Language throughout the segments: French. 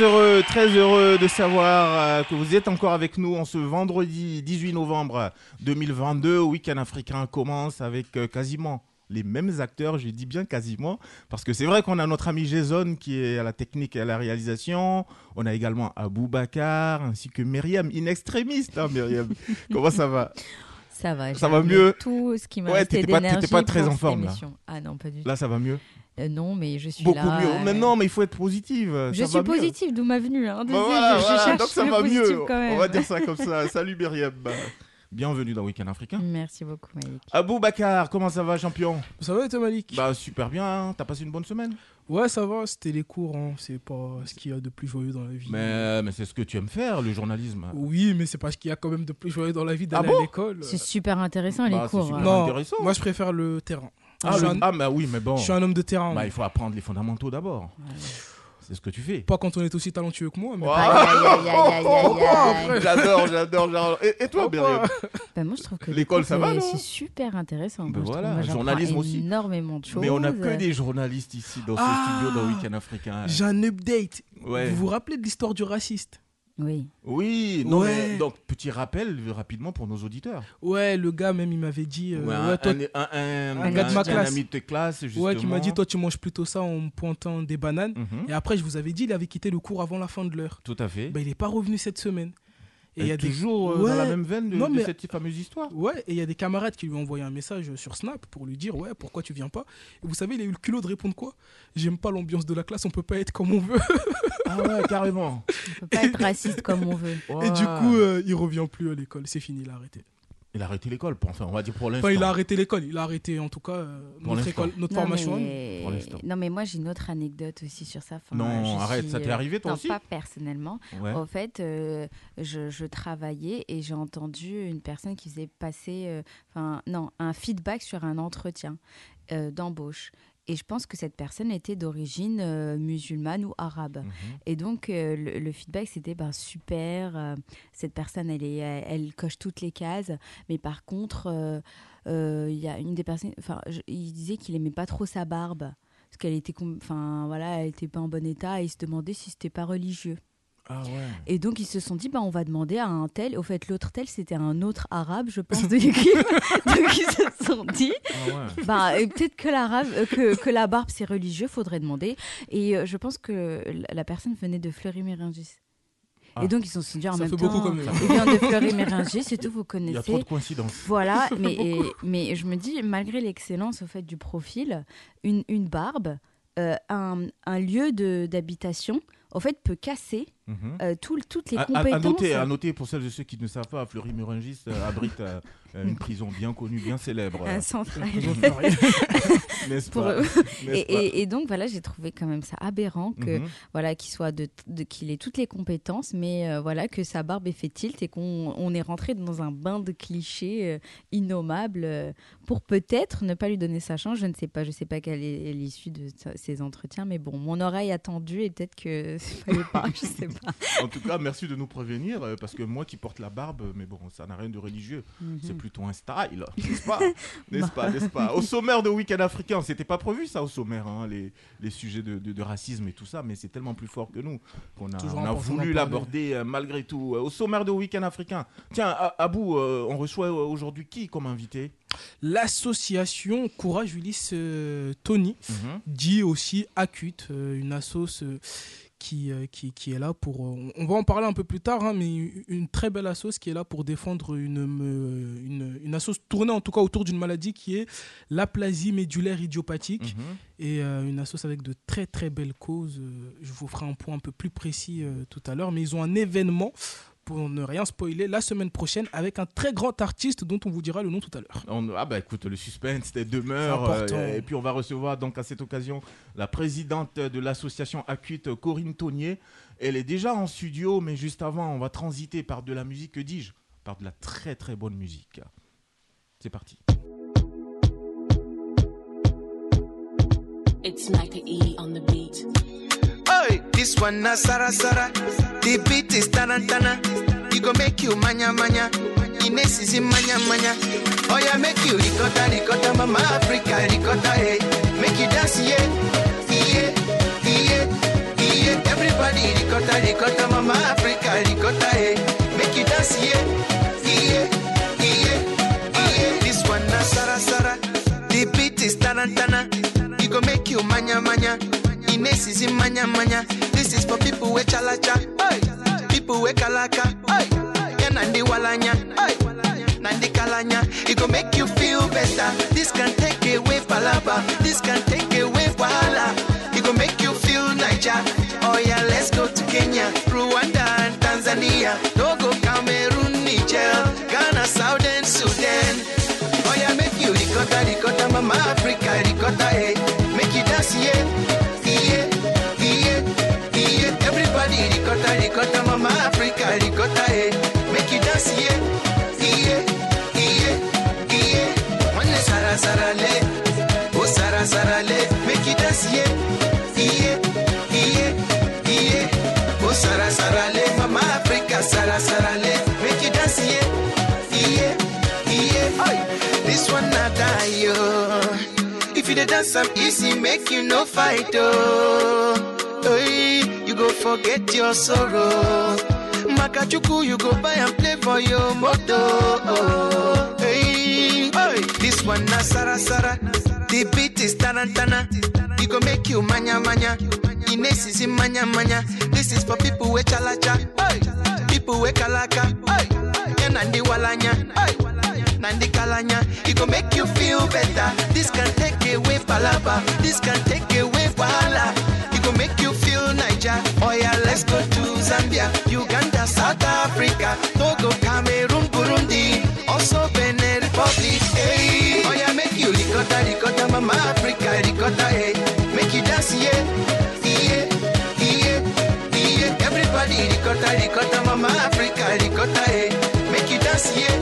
Très heureux, très heureux de savoir euh, que vous êtes encore avec nous en ce vendredi 18 novembre 2022. Week-end africain commence avec euh, quasiment les mêmes acteurs, je dis bien quasiment, parce que c'est vrai qu'on a notre ami Jason qui est à la technique et à la réalisation. On a également Abou Bakar ainsi que Myriam, in extrémiste, hein, Myriam. Comment ça va? Ça va. Ça va mieux? Tout ce qui m'a Ouais, pas- pas très en forme, là. Ah non, pas du tout. Là, ça va mieux? Euh, non, mais je suis Beaucoup là. mieux. euh, Mais non, mais il faut être positive. Je ça suis positive, d'où ma venue. Hein. Bah Désolée, voilà, je, je cherche donc ça le va mieux. quand même. On va dire ça comme ça. Salut Myriam. Bienvenue dans Week-end Africain. Merci beaucoup, Malik. Abou Bakar, comment ça va, champion? Ça va et toi Malik? Bah super bien, hein. t'as passé une bonne semaine? Ouais, ça va, c'était les cours, hein. c'est pas ce qu'il y a de plus joyeux dans la vie. Mais, mais c'est ce que tu aimes faire, le journalisme. Oui, mais c'est pas ce qu'il y a quand même de plus joyeux dans la vie d'aller Ah bon? à l'école. C'est super intéressant, les Bah, cours. super. hein. Non, moi je préfère le terrain. Ah, je, le- ah, bah oui, mais bon. je suis un homme de terrain. Bah, il faut apprendre les fondamentaux d'abord. C'est ce que tu fais. Pas quand on est aussi talentueux que moi, mais. J'adore, j'adore, j'adore. Et, et toi, Myriam Bah, moi, je trouve que L'école, ça va, c'est- super intéressant. Ben Moi, voilà, moi, journalisme aussi. énormément de choses. Mais on a que des journalistes ici dans ce Ah. studio dans Week-end Africain. j'ai un update. Ouais. Vous vous rappelez de l'histoire du raciste? Oui. Oui, non, Ouais. mais donc petit rappel euh, rapidement pour nos auditeurs. Ouais, le gars même il m'avait dit. euh, Ouais, ouais, un, toi- un- un- un gars de ma un classe. ami de tes classes, justement. ouais, qui m'a dit toi tu manges plutôt ça en pointant des bananes. Mhm. Et après je vous avais dit il avait quitté le cours avant la fin de l'heure. Tout à fait. Bah, il est pas revenu cette semaine. Et il y a des toujours euh, dans Ouais. la même veine de, Non, de mais- cette fameuse histoire. Ouais, et il y a des camarades qui lui ont envoyé un message sur Snap pour lui dire Ouais, pourquoi tu viens pas? Et vous savez, il a eu le culot de répondre quoi? J'aime pas l'ambiance de la classe, on peut pas être comme on veut. Ah ouais, carrément. On peut pas être raciste comme on veut. Et du coup, euh, il revient plus à l'école, c'est fini, il a arrêté. Il a arrêté l'école, pour- enfin, on va dire pour l'instant. Enfin, il a arrêté l'école, il a arrêté en tout cas euh, notre, école, notre Non formation. mais... pour l'instant. non, mais moi, j'ai une autre anecdote aussi sur ça. Enfin, Non, je arrête, suis, ça t'est euh, arrivé, toi non, aussi pas personnellement. Ouais. En fait, euh, je, je travaillais et j'ai entendu une personne qui faisait passer, euh, enfin, non, un feedback sur un entretien euh, d'embauche. Et je pense que cette personne était d'origine euh, musulmane ou arabe. Mhm. Et donc, euh, le, le feedback, c'était ben, super, euh, cette personne, elle, est, elle, elle coche toutes les cases. Mais par contre, il y a une des personnes, enfin, il disait qu'il aimait pas trop sa barbe. Parce qu'elle était, enfin, voilà, elle était pas en bon état et il se demandait si c'était pas religieux. Ah ouais. Et donc, ils se sont dit, bah, on va demander à un tel. Au fait, l'autre tel, c'était un autre arabe, je pense, de l'équipe. donc, ils se sont dit, Ah ouais. bah, peut-être que, l'arabe, euh, que, que la barbe, c'est religieux, faudrait demander. Et euh, je pense que la- personne venait de Fleury-Méringis. Ah. Et donc, ils se sont dit en Ça même fait temps, beaucoup il vient de Fleury-Méringis, c'est tout, vous Il y a trop connaissez. de coïncidences. Voilà, mais, et- mais je me dis, malgré l'excellence au fait du profil, une, une barbe, euh, un, un lieu d'habitation, au fait, peut casser Mhm. euh, tout- toutes les À, compétences. à noter, à noter pour celles et ceux qui ne savent pas, Fleury-Méringis euh, abrite euh, euh, une prison bien connue, bien célèbre, un euh, centre. n'est-ce pas, Et, pas et- et donc voilà, j'ai trouvé quand même ça aberrant que Mhm. voilà qu'il soit de, de- qu'il ait toutes les compétences, mais euh, voilà que sa barbe ait fait tilt et qu'on on est rentré dans un bain de clichés euh, innommables euh, pour peut-être ne pas lui donner sa chance. Je ne sais pas, je sais pas quelle est l'issue de ces entretiens, mais bon, mon oreille a tendu et peut-être que fallait pas, je sais pas. En tout cas, merci de nous prévenir, euh, parce que moi qui porte la barbe, mais bon, ça n'a rien de religieux, c'est plutôt un style, n'est-ce pas? N'est-ce pas, n'est-ce pas? Au sommaire de Week-end africain, c'était pas prévu ça au sommaire, hein, les, les sujets de, de- de racisme et tout ça, mais c'est tellement plus fort que nous qu'on a, on a voulu l'aborder euh, malgré tout. Euh, Au sommaire de Week-end africain, tiens, Abou, euh, on reçoit aujourd'hui qui comme invité? L'association Courage Ulysse euh, Tony, Mhm. dit aussi Acute, euh, une assoce euh, qui, euh, qui, qui est là pour. euh, on va en parler un peu plus tard, hein, mais une très belle assoce qui est là pour défendre une, une, une assoce tournée en tout cas autour d'une maladie qui est l'aplasie médulaire idiopathique. Mhm. Et euh, une assoce avec de très très belles causes. Je vous ferai un point un peu plus précis euh, tout à l'heure, mais ils ont un événement pour ne rien spoiler, la semaine prochaine avec un très grand artiste dont on vous dira le nom tout à l'heure. On- ah bah écoute, le suspense c'était demeure. Euh, et puis on va recevoir donc à cette occasion la présidente de l'association Acute, Corinne Taunier. Elle est déjà en studio, mais juste avant, on va transiter par de la musique, que dis-je Par de la très très bonne musique. C'est parti. It's Micah E on the beat. Oi, this one na Sara Sara. The beat is tarantana. It go make you manya manya. Ines is in manya manya. Oh yeah, make you ricotta ricotta, mama Africa ricotta, hey. Eh. Make you dance, yeah, yeah, yeah, yeah. Everybody ricotta ricotta, mama Africa ricotta, hey. Eh. Make you dance, yeah, yeah, yeah, yeah. This one na Sara Sara. The beat is tarantana. It go make you manya manya. Ines is in manya manya. This is for people with chalacha. Oi. People with kalaka. Oi. Yeah, nandi walanya. Oi. Nandi kalanya. It go make you feel better. This can take away palaba. This can take away wahala. It go make you feel Niger. Oh yeah, let's go You dance am easy, make you no fight, oh. Hey, you go forget your sorrow. Makachuku, you go buy and play for your moto. Oh, hey, hey, this one na Sara Sara. The beat is tarantana. It go make you manya manya. Ines is in manya manya. This is for people with chalacha. Hey, people with kalaka. Hey, yeah, nandi walanya. Hey. Nandi Kalanya. It go make you feel better. This can take away palaba. This can take away wahala. It go make you feel Niger. Oh yeah, let's go to Zambia, Uganda, South Africa, Togo, Cameroon, Burundi, also Benin Republic. Hey, oh yeah, make you ricotta, ricotta, mama Africa, ricotta, hey. Make you dance, yeah, yeah, yeah, yeah. Everybody ricotta, ricotta, mama Africa, ricotta, hey. Make you dance, yeah,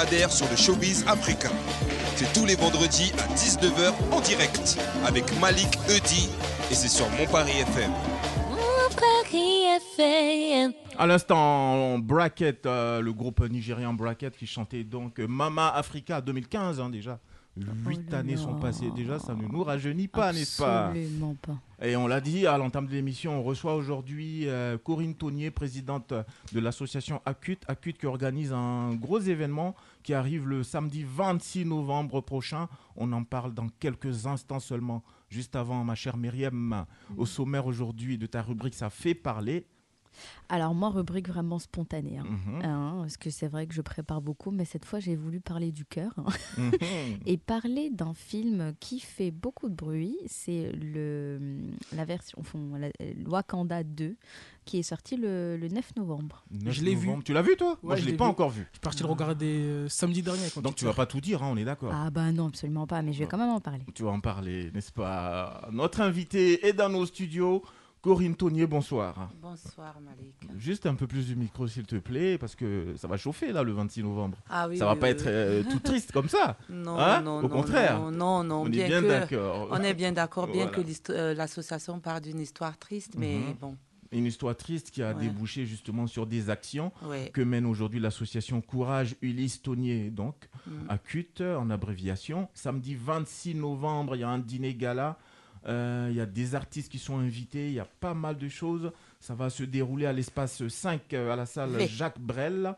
hebdomadaire sur le showbiz africain. C'est tous les vendredis à 19h en direct avec Malik Eudi et c'est sur Mon Paris FM. Mon Paris FM. À l'instant, Bracket, euh, le groupe nigérian Bracket qui chantait donc Mama Africa 2015 hein, déjà. Huit Oh années sont passées déjà, ça ne nous rajeunit pas, n'est-ce pas? Absolument pas. Et on l'a dit à l'entame de l'émission, on reçoit aujourd'hui euh, Corinne Taunier, présidente de l'association Acute. Acute qui organise un gros événement qui arrive le samedi 26 novembre prochain. On en parle dans quelques instants seulement. Juste avant, ma chère Myriam, au sommaire aujourd'hui de ta rubrique Ça fait parler. Alors moi, rubrique vraiment spontanée. hein. Mhm. Hein, parce que c'est vrai que je prépare beaucoup, mais cette fois j'ai voulu parler du cœur hein. Mhm. et parler d'un film qui fait beaucoup de bruit. C'est le la version, enfin, la, Wakanda 2, qui est sorti le, le 9 novembre. 9 Je l'ai vu. Tu l'as vu toi Moi Ouais, je je l'ai pas vu. encore vu. Je suis parti le regarder euh, samedi dernier. Quand Donc tu vas pas tout dire, hein, on est d'accord. Ah bah non, absolument pas, mais je vais quand même en parler. Tu vas en parler, n'est-ce pas Notre invité est dans nos studios. Corinne Tonier, bonsoir. Bonsoir Malik. Juste un peu plus du micro, s'il te plaît, parce que ça va chauffer là le 26 novembre. Ah oui, ça va oui, pas oui, être euh, tout triste comme ça. Non, Hein non, Au non, contraire. Non, non, non, On est bien, bien que d'accord. on est bien d'accord, bien Voilà. que euh, l'association part d'une histoire triste, mais Mhm. bon, Une histoire triste qui a Ouais. débouché justement sur des actions ouais. que mène aujourd'hui l'association Courage Ulysse Tonier, donc Mm. à CUT en abréviation. Samedi 26 novembre, il y a un dîner gala. Euh, Il y a des artistes qui sont invités, il y a pas mal de choses. Ça va se dérouler à l'espace 5 euh, à la salle V. Jacques Brel.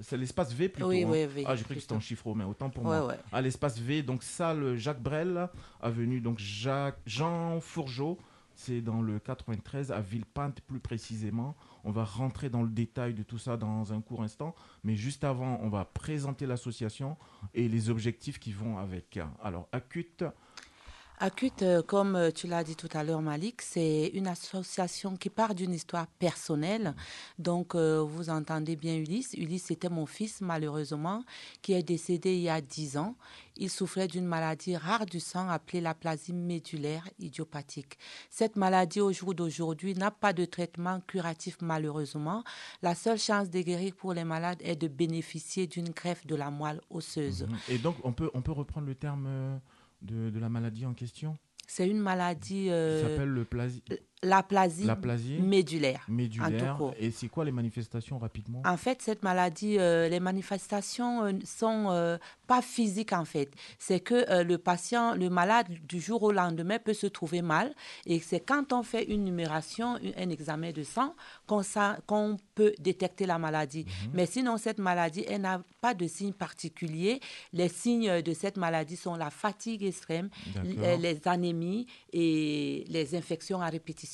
C'est l'espace V plutôt. Oui, hein. oui, V, Ah, j'ai cru que c'était en chiffre romain, autant pour Ouais, moi. À l'espace V, donc salle Jacques Brel, avenue donc Jacques, Jean Fourgeau. C'est dans le 93 à Villepinte plus précisément. On va rentrer dans le détail de tout ça dans un court instant. Mais juste avant, on va présenter l'association et les objectifs qui vont avec. Alors, Acute, Acute, euh, comme euh, tu l'as dit tout à l'heure, Malik, c'est une association qui part d'une histoire personnelle. Donc, euh, vous entendez bien Ulysse. Ulysse, c'était mon fils, malheureusement, qui est décédé il y a 10 ans. Il souffrait d'une maladie rare du sang appelée l'aplasie médulaire idiopathique. Cette maladie, au jour d'aujourd'hui, n'a pas de traitement curatif, malheureusement. La seule chance de guérir pour les malades est de bénéficier d'une greffe de la moelle osseuse. Mhm. Et donc, on peut, on peut reprendre le terme de, de la maladie en question? C'est une maladie, qui euh, s'appelle le plasi- l'aplasie l'aplasie médulaire. médulaire. court. Et c'est quoi les manifestations rapidement? En fait, cette maladie, euh, les manifestations euh, sont euh, pas physiques en fait. C'est que le patient, le malade, du jour au lendemain peut se trouver mal. Et c'est quand on fait une numération, un, examen de sang, qu'on sa- qu'on peut détecter la maladie. Mais sinon, cette maladie, elle n'a pas de signes particuliers. Les signes de cette maladie sont la fatigue extrême, les anémies et les infections à répétition.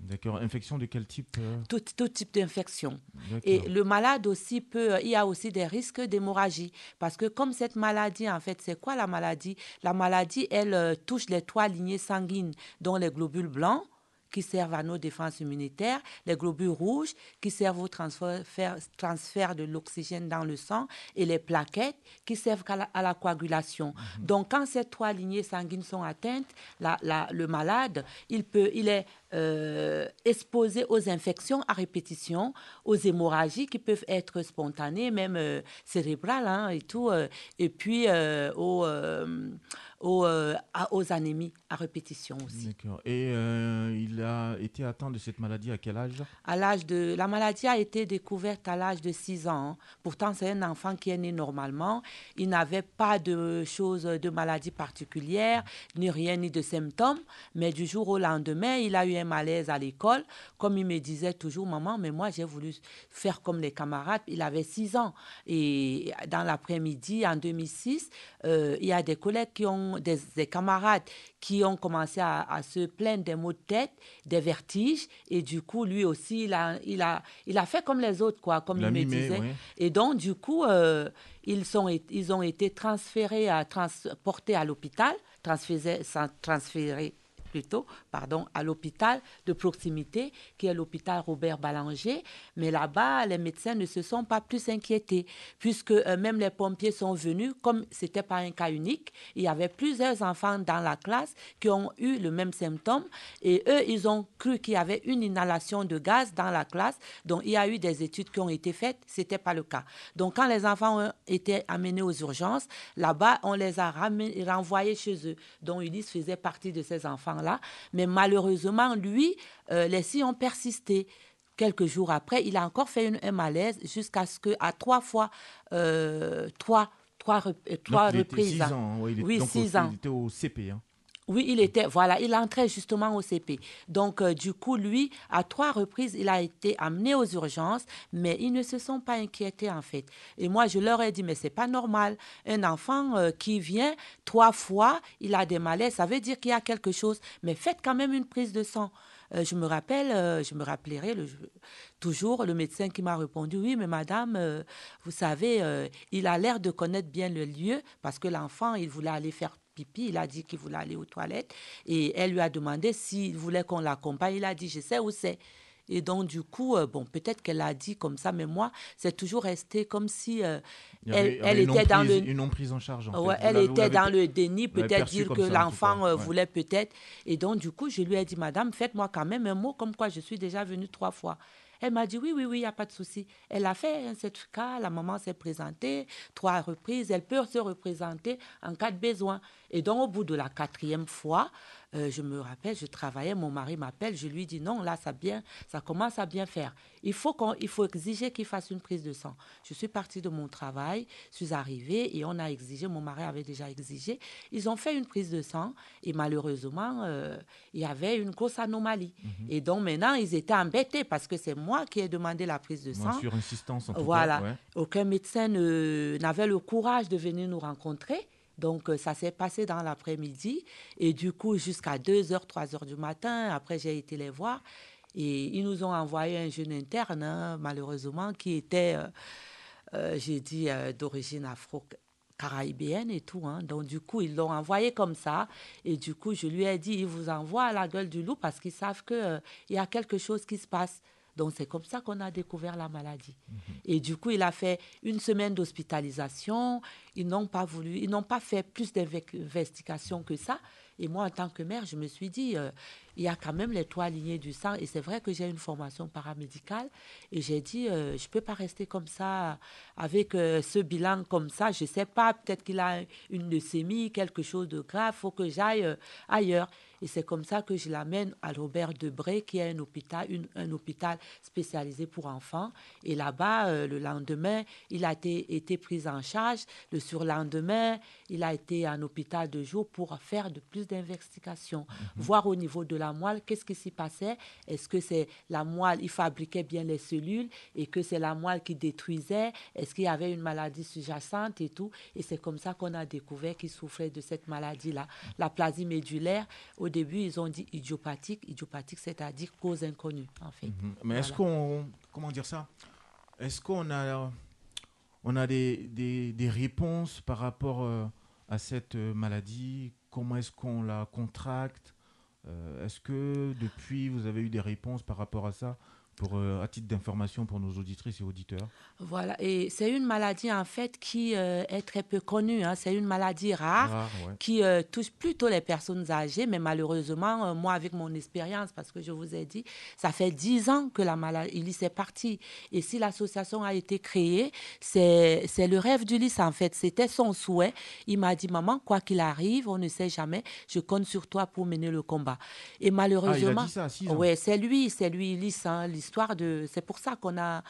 D'accord. Infection de quel type euh Tout, tout type d'infection. Et le malade aussi peut, il y a aussi des risques d'hémorragie. Parce que comme cette maladie, en fait, c'est quoi la maladie? La maladie, elle euh, touche les trois lignées sanguines, dont les globules blancs qui servent à nos défenses immunitaires, les globules rouges qui servent au transfert, de l'oxygène dans le sang et les plaquettes qui servent la, à la coagulation. Donc, quand ces trois lignées sanguines sont atteintes, la- la- le malade, il, peut, il est euh, exposé aux infections à répétition, aux hémorragies qui peuvent être spontanées, même euh, cérébrales hein, et tout, euh, et puis aux, aux, euh, aux anémies à répétition aussi. D'accord. Et euh, il a été atteint de cette maladie à quel âge? À l'âge de, la maladie a été découverte à l'âge de 6 ans. hein. Pourtant, c'est un enfant qui est né normalement. Il n'avait pas de choses, de maladie particulière, ni rien, ni de symptômes. Mais du jour au lendemain, il a eu un malaise à l'école. Comme il me disait toujours, maman, mais moi, j'ai voulu faire comme les camarades. Il avait 6 ans. Et dans l'après-midi, en 2006, euh, il y a des collègues qui ont, des, des camarades qui ont commencé à, à se plaindre des maux de tête, des vertiges. Et du coup, lui aussi, il a, il a, il a fait comme les autres, quoi, comme Il me disait. oui. Et donc, du coup, euh, ils, sont, ils ont été transférés, à, transportés à l'hôpital, transférés plutôt, pardon, à l'hôpital de proximité, qui est l'hôpital Robert Ballanger. Mais là-bas, les médecins ne se sont pas plus inquiétés, puisque euh, même les pompiers sont venus, comme c'était pas un cas unique, il y avait plusieurs enfants dans la classe qui ont eu le même symptôme, et eux, ils ont cru qu'il y avait une inhalation de gaz dans la classe, donc il y a eu des études qui ont été faites, c'était pas le cas. Donc quand les enfants ont été amenés aux urgences, là-bas, on les a renvoyés chez eux, dont Ulysse faisait partie de ces enfants-là. Mais malheureusement, lui, euh, les signes ont persisté. Quelques jours après, il a encore fait une- un malaise jusqu'à ce que, à trois fois, euh, trois, trois, euh, trois Donc, il était reprises. six ans. hein, ouais, il est- Oui, donc, six au- ans. Il était au CP. hein. Oui, il était, voilà, il entrait justement au CP. Donc, euh, du coup, lui, à trois reprises, il a été amené aux urgences, mais ils ne se sont pas inquiétés, en fait. Et moi, je leur ai dit, mais c'est pas normal. Un enfant euh, qui vient trois fois, il a des malaises, ça veut dire qu'il y a quelque chose, mais faites quand même une prise de sang. Euh, je me rappelle, je me rappellerai le, toujours le médecin qui m'a répondu, oui, mais madame, vous savez, il a l'air de connaître bien le lieu parce que l'enfant, il voulait aller faire pipi, il a dit qu'il voulait aller aux toilettes et elle lui a demandé s'il voulait qu'on l'accompagne. Il a dit, je sais où c'est. Et donc, du coup, euh, bon, peut-être qu'elle a dit comme ça, mais moi, c'est toujours resté comme si euh, avait- elle, était dans le. Une non prise en charge. en. Ouais, elle était dans le déni, peut-être dire que l'enfant euh, ouais. voulait peut-être. Et donc, du coup, je lui ai dit, Madame, faites-moi quand même un mot comme quoi je suis déjà venue trois fois. Elle m'a dit, oui, oui, oui, il n'y a pas de souci. Elle a fait un certificat, la maman s'est présentée trois reprises. Elle peut se représenter en cas de besoin. Et donc, au bout de la quatrième fois, euh, je me rappelle, je travaillais, mon mari m'appelle, je lui dis, non, là, ça, bien, ça commence à bien faire. Il faut, il faut exiger qu'il fasse une prise de sang. Je suis partie de mon travail, je suis arrivée et on a exigé, mon mari avait déjà exigé. Ils ont fait une prise de sang et malheureusement, euh, il y avait une grosse anomalie. Et donc maintenant, ils étaient embêtés parce que c'est moi qui ai demandé la prise de sang. Sur insistance, en tout Voilà. cas. ouais. Aucun médecin n'avait le courage de venir nous rencontrer. Donc, euh, ça s'est passé dans l'après-midi. Et du coup, jusqu'à 2h, 3h du matin, après, j'ai été les voir. Et ils nous ont envoyé un jeune interne, hein, malheureusement, qui était, euh, euh, j'ai dit, d'origine afro-caribéenne et tout. hein. Donc, du coup, ils l'ont envoyé comme ça. Et du coup, je lui ai dit, ils vous envoient à la gueule du loup parce qu'ils savent qu'il y a quelque chose qui se passe. Donc, c'est comme ça qu'on a découvert la maladie. Et du coup, il a fait une semaine d'hospitalisation. Ils n'ont pas voulu, ils n'ont pas fait plus d'investigations que ça. Et moi, en tant que mère, je me suis dit, euh, il y a quand même les trois lignées du sang. Et c'est vrai que j'ai une formation paramédicale. Et j'ai dit, euh, je ne peux pas rester comme ça, avec euh, ce bilan comme ça. Je ne sais pas, peut-être qu'il a une leucémie, quelque chose de grave. Il faut que j'aille ailleurs. Et c'est comme ça que je l'amène à Robert Debré, qui est un hôpital, une- un hôpital spécialisé pour enfants. Et là-bas, euh, le lendemain, il a été, été pris en charge. Le surlendemain, il a été en hôpital de jour pour faire de plus d'investigations. Voir au niveau de la moelle, qu'est-ce qui s'y passait? Est-ce que c'est la moelle, il fabriquait bien les cellules? Et que c'est la moelle qui détruisait? Est-ce qu'il y avait une maladie sous-jacente et tout? Et c'est comme ça qu'on a découvert qu'il souffrait de cette maladie-là. La plasie médulaire, au début, ils ont dit idiopathique. Idiopathique, c'est-à-dire cause inconnue, en fait. Mhm. Mais est-ce qu'on. Comment dire ça? Est-ce qu'on a, on a des, des, des réponses par rapport euh, à cette euh, maladie? Comment est-ce qu'on la contracte? Euh, Est-ce que depuis, vous avez eu des réponses par rapport à ça? Pour, euh, à titre d'information pour nos auditrices et auditeurs Voilà, et c'est une maladie en fait qui euh, est très peu connue. hein. C'est une maladie rare. Rare, ouais. qui euh, touche plutôt les personnes âgées, mais malheureusement, moi, avec mon expérience, parce que je vous ai dit, ça fait dix ans que la maladie est partie. Et si l'association a été créée, c'est le rêve du lycée, en fait. C'était son souhait. Il m'a dit, maman, quoi qu'il arrive, on ne sait jamais, je compte sur toi pour mener le combat. Et malheureusement... Ah, dit ça à six ans. Ouais, c'est lui, c'est lui, Lys, hein, l'histoire de. C'est pour ça qu'on a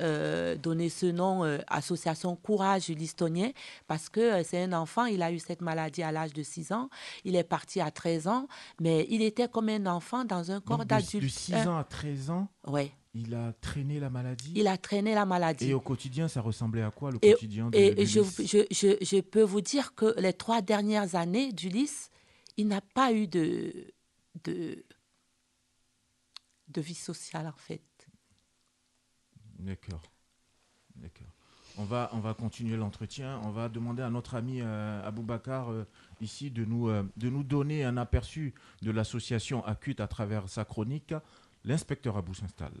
euh, donné ce nom, euh, Association Courage Listonien, parce que euh, c'est un enfant, il a eu cette maladie à l'âge de 6 ans, il est parti à 13 ans, mais il était comme un enfant dans un corps d'adulte. de 6 Hein, ans à 13 ans, ouais, il a traîné la maladie? Il a traîné la maladie. Et au quotidien, ça ressemblait à quoi le Et- quotidien de, Et je, je, je, je peux vous dire que les trois dernières années d'Ulysse, il n'a pas eu de, de, de vie sociale, en fait. D'accord. D'accord. On va, on va continuer l'entretien. On va demander à notre ami euh, Aboubacar euh, ici de nous, euh, de nous donner un aperçu de l'association Acute à travers sa chronique. L'inspecteur Abou s'installe.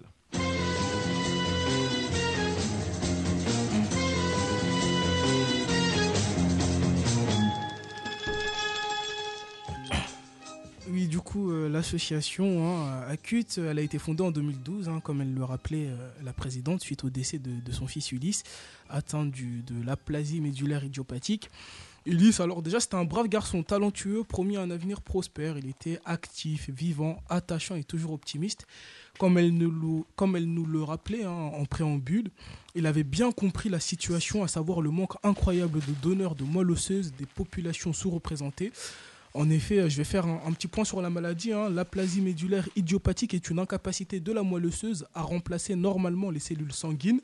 Oui, du coup, euh, l'association hein, Acute, elle a été fondée en 2012, hein, comme elle le rappelait euh, la présidente, suite au décès de, son fils Ulysse, atteint de l'aplasie médulaire idiopathique. Ulysse, alors déjà, c'était un brave garçon, talentueux, promis un avenir prospère. Il était actif, vivant, attachant et toujours optimiste. Comme elle, nous le- comme elle nous le rappelait hein, en préambule, il avait bien compris la situation, à savoir le manque incroyable de donneurs de moelle osseuse des populations sous-représentées. En effet, je vais faire un, un petit point sur la maladie. hein. L'aplasie médulaire idiopathique est une incapacité de la moelle osseuse à remplacer normalement les cellules sanguines,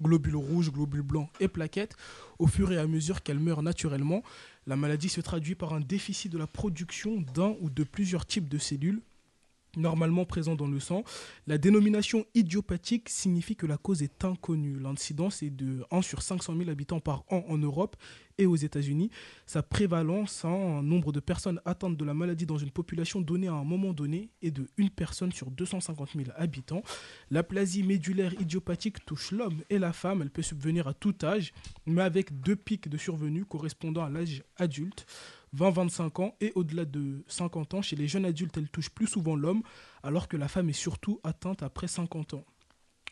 globules rouges, globules blancs et plaquettes, au fur et à mesure qu'elles meurent naturellement. La maladie se traduit par un déficit de la production d'un ou de plusieurs types de cellules normalement présent dans le sang. La dénomination idiopathique signifie que la cause est inconnue. L'incidence est de 1 sur 500 000 habitants par an en Europe et aux États-Unis. Sa prévalence en nombre de personnes atteintes de la maladie dans une population donnée à un moment donné est de 1 personne sur 250 000 habitants. L'aplasie médulaire idiopathique touche l'homme et la femme. Elle peut subvenir à tout âge, mais avec deux pics de survenue correspondant à l'âge adulte. 20-25 ans et au-delà de 50 ans, chez les jeunes adultes, elle touche plus souvent l'homme, alors que la femme est surtout atteinte après 50 ans.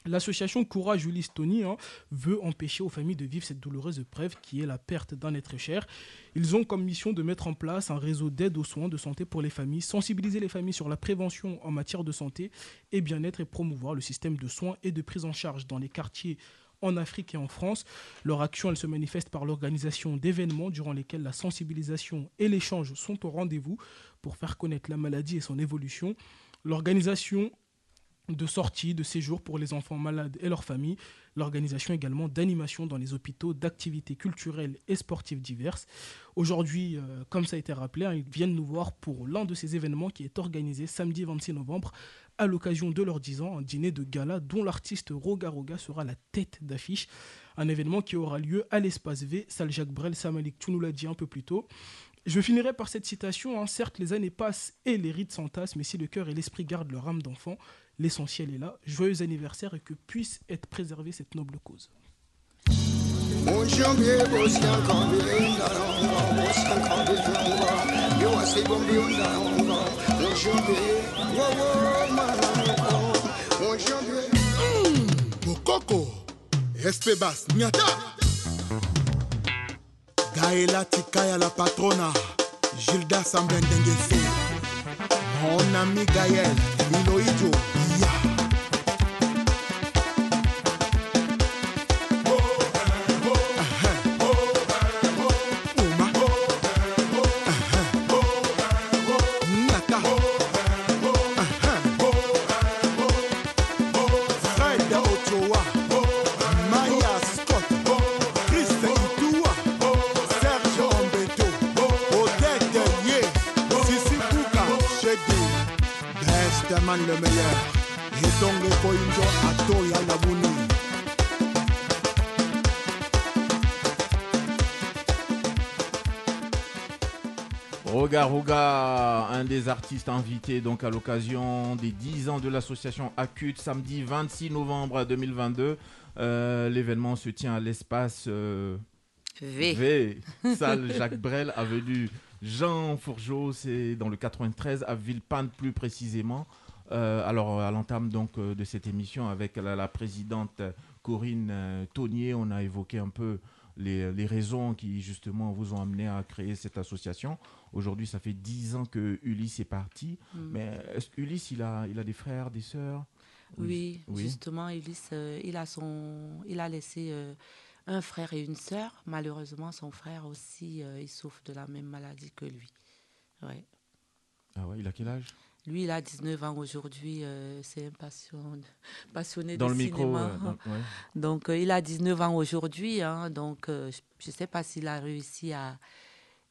L'association Courage Ulysse Tony hein, veut empêcher aux familles de vivre cette douloureuse épreuve qui est la perte d'un être cher. Ils ont comme mission de mettre en place un réseau d'aide aux soins de santé pour les familles, sensibiliser les familles sur la prévention en matière de santé et bien-être et promouvoir le système de soins et de prise en charge dans les quartiers en Afrique et en France. Leur action, elle se manifeste par l'organisation d'événements durant lesquels la sensibilisation et l'échange sont au rendez-vous pour faire connaître la maladie et son évolution. L'organisation de sorties, de séjours pour les enfants malades et leurs familles, l'organisation également d'animations dans les hôpitaux, d'activités culturelles et sportives diverses. Aujourd'hui, euh, comme ça a été rappelé, hein, ils viennent nous voir pour l'un de ces événements qui est organisé samedi 26 novembre à l'occasion de leurs 10 ans, un dîner de gala dont l'artiste Roga Roga sera la tête d'affiche. Un événement qui aura lieu à l'espace V, salle Jacques Brel, Samalik, tu nous l'as dit un peu plus tôt. Je finirai par cette citation, hein. certes les années passent et les rites s'entassent, mais si le cœur et l'esprit gardent leur âme d'enfant, l'essentiel est là. Joyeux anniversaire et que puisse être préservée cette noble cause. Bokoko, Espebas, Nyata. Gaëla Tikaya la patrona, Gilda Sambendengeso. Mon ami Gaël, Miloïdjo, Ya. Roga Roga, un des artistes invités donc à l'occasion des 10 ans de l'association Acute, samedi 26 novembre 2022. Euh, L'événement se tient à l'espace euh, V. V, salle Jacques Brel, avenue Jean Fourgeau, c'est dans le 93, à Villepinte plus précisément. Euh, alors, à l'entame donc de cette émission avec la, la présidente Corinne Taunier, on a évoqué un peu les, les raisons qui justement vous ont amené à créer cette association. Aujourd'hui, ça fait 10 ans que Ulysse est parti. Mm. Mais est-ce Ulysse, il a, il a des frères, des sœurs? Oui, Oui. justement, Ulysse, euh, il, a son, il a laissé euh, un frère et une sœur. Malheureusement, son frère aussi, euh, il souffre de la même maladie que lui. Ouais. Ah ouais, il a quel âge? Lui, il a 19 ans aujourd'hui. euh, c'est un passion- passionné Dans de le micro. cinéma. euh, dans- ouais. Donc, euh, il a 19 ans aujourd'hui. hein, donc, euh, je ne sais pas s'il a réussi à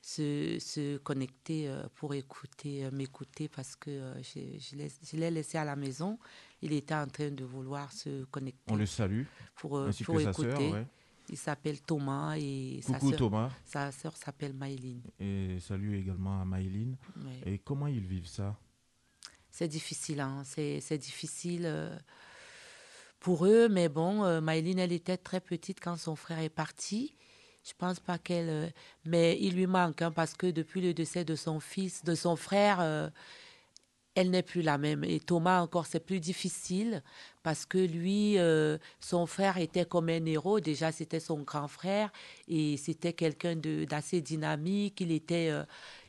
se, se connecter pour écouter, m'écouter parce que je, je l'ai- laissé à la maison. Il était en train de vouloir se connecter On le salue, pour, ainsi pour que sa sœur. ouais. Il s'appelle Thomas et sa Coucou sœur, Thomas. sa sœur s'appelle Maïline. Et salut également à Maïline. Et comment ils vivent ça? C'est difficile, hein. c'est difficile euh, pour eux, mais bon, euh, Maëline, elle était très petite quand son frère est parti. Je pense pas qu'elle. euh, mais il lui manque, hein, parce que depuis le décès de son fils, de son frère, elle n'est plus la même. Et Thomas, encore, c'est plus difficile, parce que lui, son frère était comme un héros. Déjà, c'était son grand frère, et c'était quelqu'un d'assez dynamique. Il était.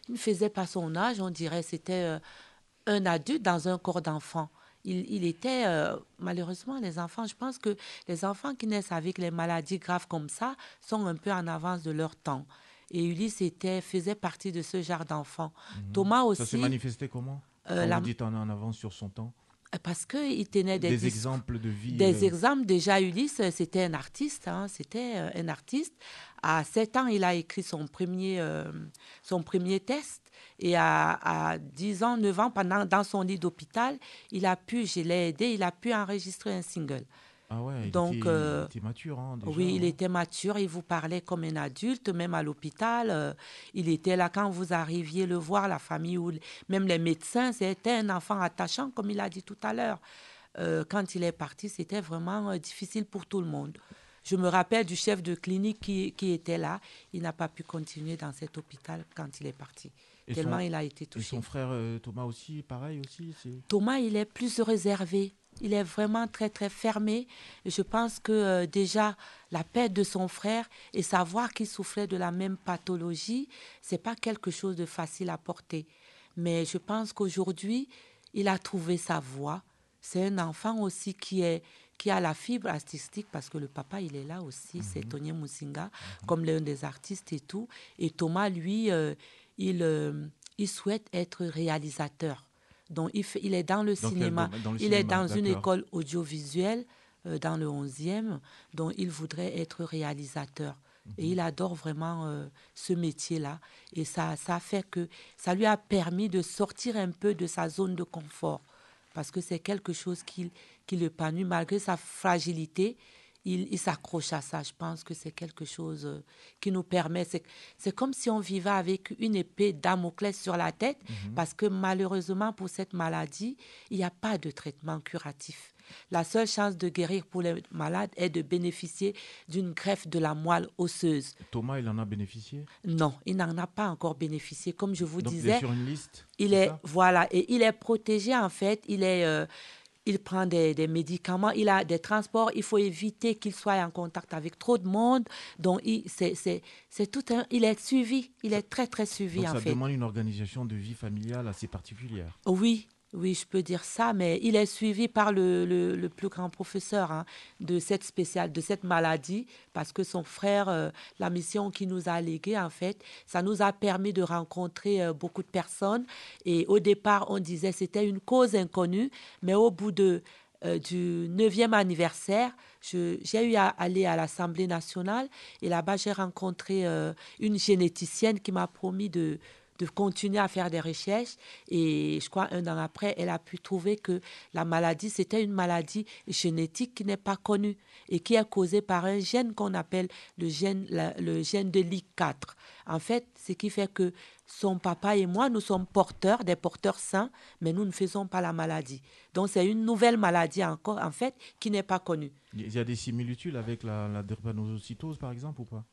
il ne faisait pas son âge, on dirait. C'était. Un adulte dans un corps d'enfant. Il, il était, euh, malheureusement, les enfants, je pense que les enfants qui naissent avec les maladies graves comme ça sont un peu en avance de leur temps. Et Ulysse était, faisait partie de ce genre d'enfant. Thomas Mhm. Ça s'est aussi, manifesté comment? euh, Quand la- vous dites en en avance sur son temps? Parce qu'il tenait des, Des exemples de vie. des euh, exemples. Déjà, Ulysse, euh, c'était un artiste. hein, c'était euh, un artiste. À 7 ans, il a écrit son premier, euh, son premier test. Et à, à 10 ans, 9 ans, pendant, dans son lit d'hôpital, il a pu, je l'ai aidé, il a pu enregistrer un single. Ah ouais, il Donc, était, euh, il était mature. Hein, déjà, oui, il était mature, il vous parlait comme un adulte, même à l'hôpital. euh, il était là quand vous arriviez le voir, la famille ou même les médecins. C'était un enfant attachant, comme il a dit tout à l'heure. Euh, quand il est parti, c'était vraiment difficile pour tout le monde. Je me rappelle du chef de clinique qui, qui était là. Il n'a pas pu continuer dans cet hôpital quand il est parti. Et tellement son- il a été Et touché. son frère Thomas aussi, pareil aussi. Thomas, il est plus réservé. Il est vraiment très, très fermé. Et je pense que euh, déjà, la perte de son frère et savoir qu'il souffrait de la même pathologie, c'est pas quelque chose de facile à porter. Mais je pense qu'aujourd'hui, il a trouvé sa voie. C'est un enfant aussi qui est qui a la fibre artistique parce que le papa il est là aussi, c'est Tony Musinga, comme l'un des artistes et tout. Et Thomas, lui, euh, il, euh, il souhaite être réalisateur. Donc il, fait- il est dans le Dans cinéma. domaine Dans le il est dans une école audiovisuelle euh, dans le 11e, dont il voudrait être réalisateur. Mhm. Et il adore vraiment euh, ce métier-là. Et ça, ça fait que ça lui a permis de sortir un peu de sa zone de confort. Parce que c'est quelque chose qui, qui le panue, malgré sa fragilité. Il, il s'accroche à ça. Je pense que c'est quelque chose euh, qui nous permet. C'est, comme si on vivait avec une épée Damoclès sur la tête, parce que malheureusement, pour cette maladie, il n'y a pas de traitement curatif. La seule chance de guérir pour les malades est de bénéficier d'une greffe de la moelle osseuse. Thomas, il en a bénéficié? Non, il n'en a pas encore bénéficié. Comme je vous Donc il disais, est sur une liste. il est voilà et il est protégé en fait. Il est euh, il prend des, des médicaments, il a des transports. Il faut éviter qu'il soit en contact avec trop de monde. Donc il c'est c'est c'est tout un. Il est suivi. Il est très très suivi Donc en ça fait. demande une organisation de vie familiale assez particulière. Oui, oui, je peux dire ça, mais il est suivi par le, le, plus grand professeur hein, de cette spéciale, de cette maladie, parce que son frère, euh, la mission qu'il nous a léguée, en fait, ça nous a permis de rencontrer euh, beaucoup de personnes. Et au départ, on disait c'était une cause inconnue, mais au bout de euh, du 9e anniversaire, j'ai eu à aller à l'Assemblée nationale et là-bas, j'ai rencontré une généticienne qui m'a promis de, de continuer à faire des recherches. Et je crois un an après, elle a pu trouver que la maladie, c'était une maladie génétique qui n'est pas connue et qui est causée par un gène qu'on appelle le gène, le gène de LIC4. En fait, ce qui fait que son papa et moi, nous sommes porteurs, des porteurs sains, mais nous ne faisons pas la maladie. Donc c'est une nouvelle maladie encore, en fait, qui n'est pas connue. Il y a des similitudes avec la, la par exemple, ou pas?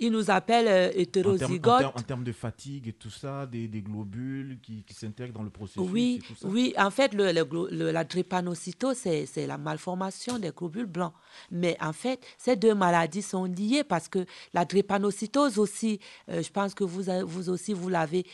Il nous appelle euh, en termes, en hétérozygote. termes- en termes de fatigue et tout ça, des, des globules qui, qui s'intègrent dans le processus Oui, tout ça. oui, en fait, le, le glo- le- la drépanocytose, c'est la malformation des globules blancs. Mais en fait, ces deux maladies sont liées parce que la drépanocytose aussi, euh, je pense que vous, vous aussi, vous l'avez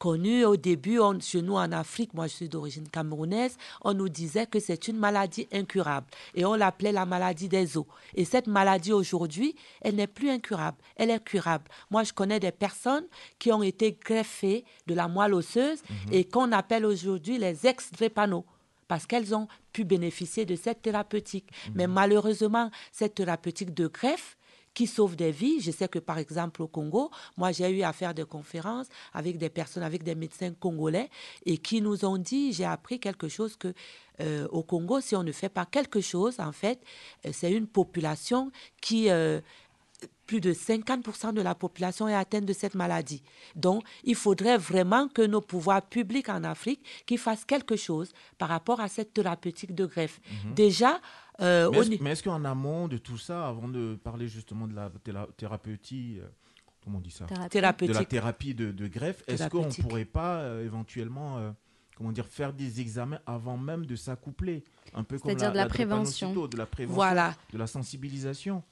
connu au début, on- chez nous en Afrique, moi je suis d'origine camerounaise, on nous disait que c'est une maladie incurable et on l'appelait la maladie des os. Et cette maladie aujourd'hui, elle n'est plus incurable, elle est curable. Moi je connais des personnes qui ont été greffées de la moelle osseuse et qu'on appelle aujourd'hui les ex-drépano parce qu'elles ont pu bénéficier de cette thérapeutique. Mais malheureusement, cette thérapeutique de greffe, qui sauve des vies. Je sais que par exemple au Congo, moi j'ai eu à faire des conférences avec des personnes, avec des médecins congolais et qui nous ont dit, j'ai appris quelque chose que euh, au Congo, si on ne fait pas quelque chose, en fait, euh, c'est une population qui euh, plus de 50% de la population est atteinte de cette maladie. Donc, il faudrait vraiment que nos pouvoirs publics en Afrique qui fassent quelque chose par rapport à cette thérapeutique de greffe. Déjà, euh, Mais est-ce ni- mais est-ce qu'en amont de tout ça, avant de parler justement de la théla- thérapeutie, euh, comment on dit ça? Thérapie. De la thérapie de, de greffe, est-ce qu'on Thérapeutique. pourrait pas euh, éventuellement euh, comment dire, faire des examens avant même de s'accoupler? Un peu comme C'est-à-dire la, de la prévention. drépanocytose, de la prévention, Voilà. de la sensibilisation.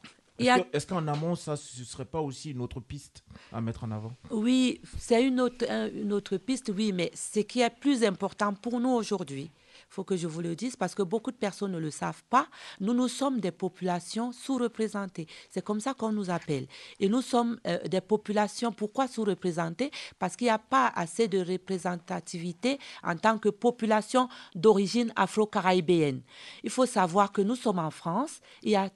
A- Est-ce que- est-ce qu'en amont, ça, ce serait pas aussi une autre piste à mettre en avant? Oui, c'est une autre, un- une autre piste, oui, mais ce qui est plus important pour nous aujourd'hui, faut que je vous le dise, parce que beaucoup de personnes ne le savent pas. Nous, nous sommes des populations sous-représentées. C'est comme ça qu'on nous appelle. Et nous sommes euh, des populations, pourquoi sous-représentées? Parce qu'il n'y a pas assez de représentativité en tant que population d'origine afro-caribéenne. Il faut savoir que nous sommes en France, il y a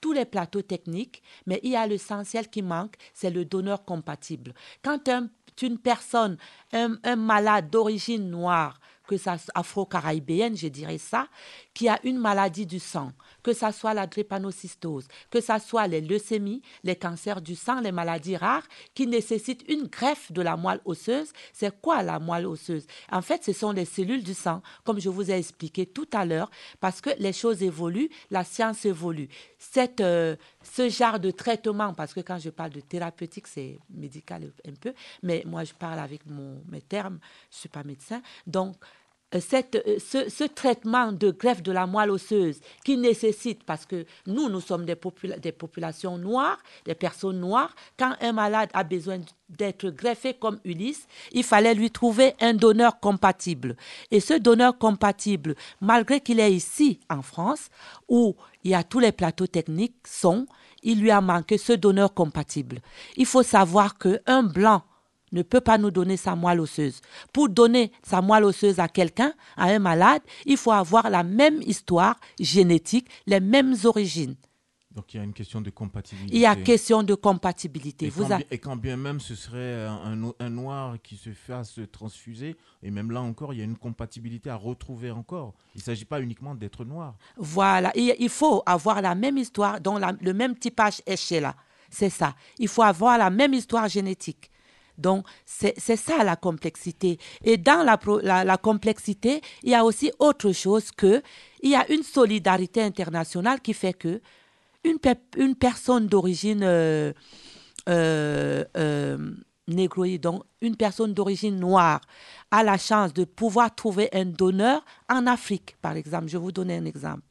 tous les plateaux techniques, mais il y a l'essentiel qui manque, c'est le donneur compatible. Quand un- une personne, un malade d'origine noire, que ça afro-caribéenne, je dirais ça, qui a une maladie du sang, que ça soit la drépanocytose, que ça soit les leucémies, les cancers du sang, les maladies rares qui nécessitent une greffe de la moelle osseuse. C'est quoi la moelle osseuse? En fait, ce sont les cellules du sang, comme je vous ai expliqué tout à l'heure, parce que les choses évoluent, la science évolue. Cette, euh, ce genre de traitement, parce que quand je parle de thérapeutique, c'est médical un peu, mais moi je parle avec mon, mes termes, je ne suis pas médecin. Donc, cette, euh, ce, ce traitement de greffe de la moelle osseuse qui nécessite, parce que nous, nous sommes des, des populations noires, des personnes noires, quand un malade a besoin d'être greffé comme Ulysse, il fallait lui trouver un donneur compatible. Et ce donneur compatible, malgré qu'il est ici en France, où il y a tous les plateaux techniques sont, il lui a manqué ce donneur compatible. Il faut savoir qu'un blanc ne peut pas nous donner sa moelle osseuse. Pour donner sa moelle osseuse à quelqu'un, à un malade, il faut avoir la même histoire génétique, les mêmes origines. Donc il y a une question de compatibilité. Il y a question de compatibilité. Et, Vous quand, a- et quand bien même ce serait un, noir qui se fasse transfuser, et même là encore, il y a une compatibilité à retrouver encore. Il ne s'agit pas uniquement d'être noir. Voilà, il, il faut avoir la même histoire, dont la- le même typage est chez là. C'est ça. Il faut avoir la même histoire génétique. Donc, c'est ça la complexité. Et dans la, complexité, il y a aussi autre chose que, il y a une solidarité internationale qui fait que une personne d'origine euh, euh, euh, négroïde, donc une personne d'origine noire, a la chance de pouvoir trouver un donneur en Afrique, par exemple. Je vais vous donner un exemple.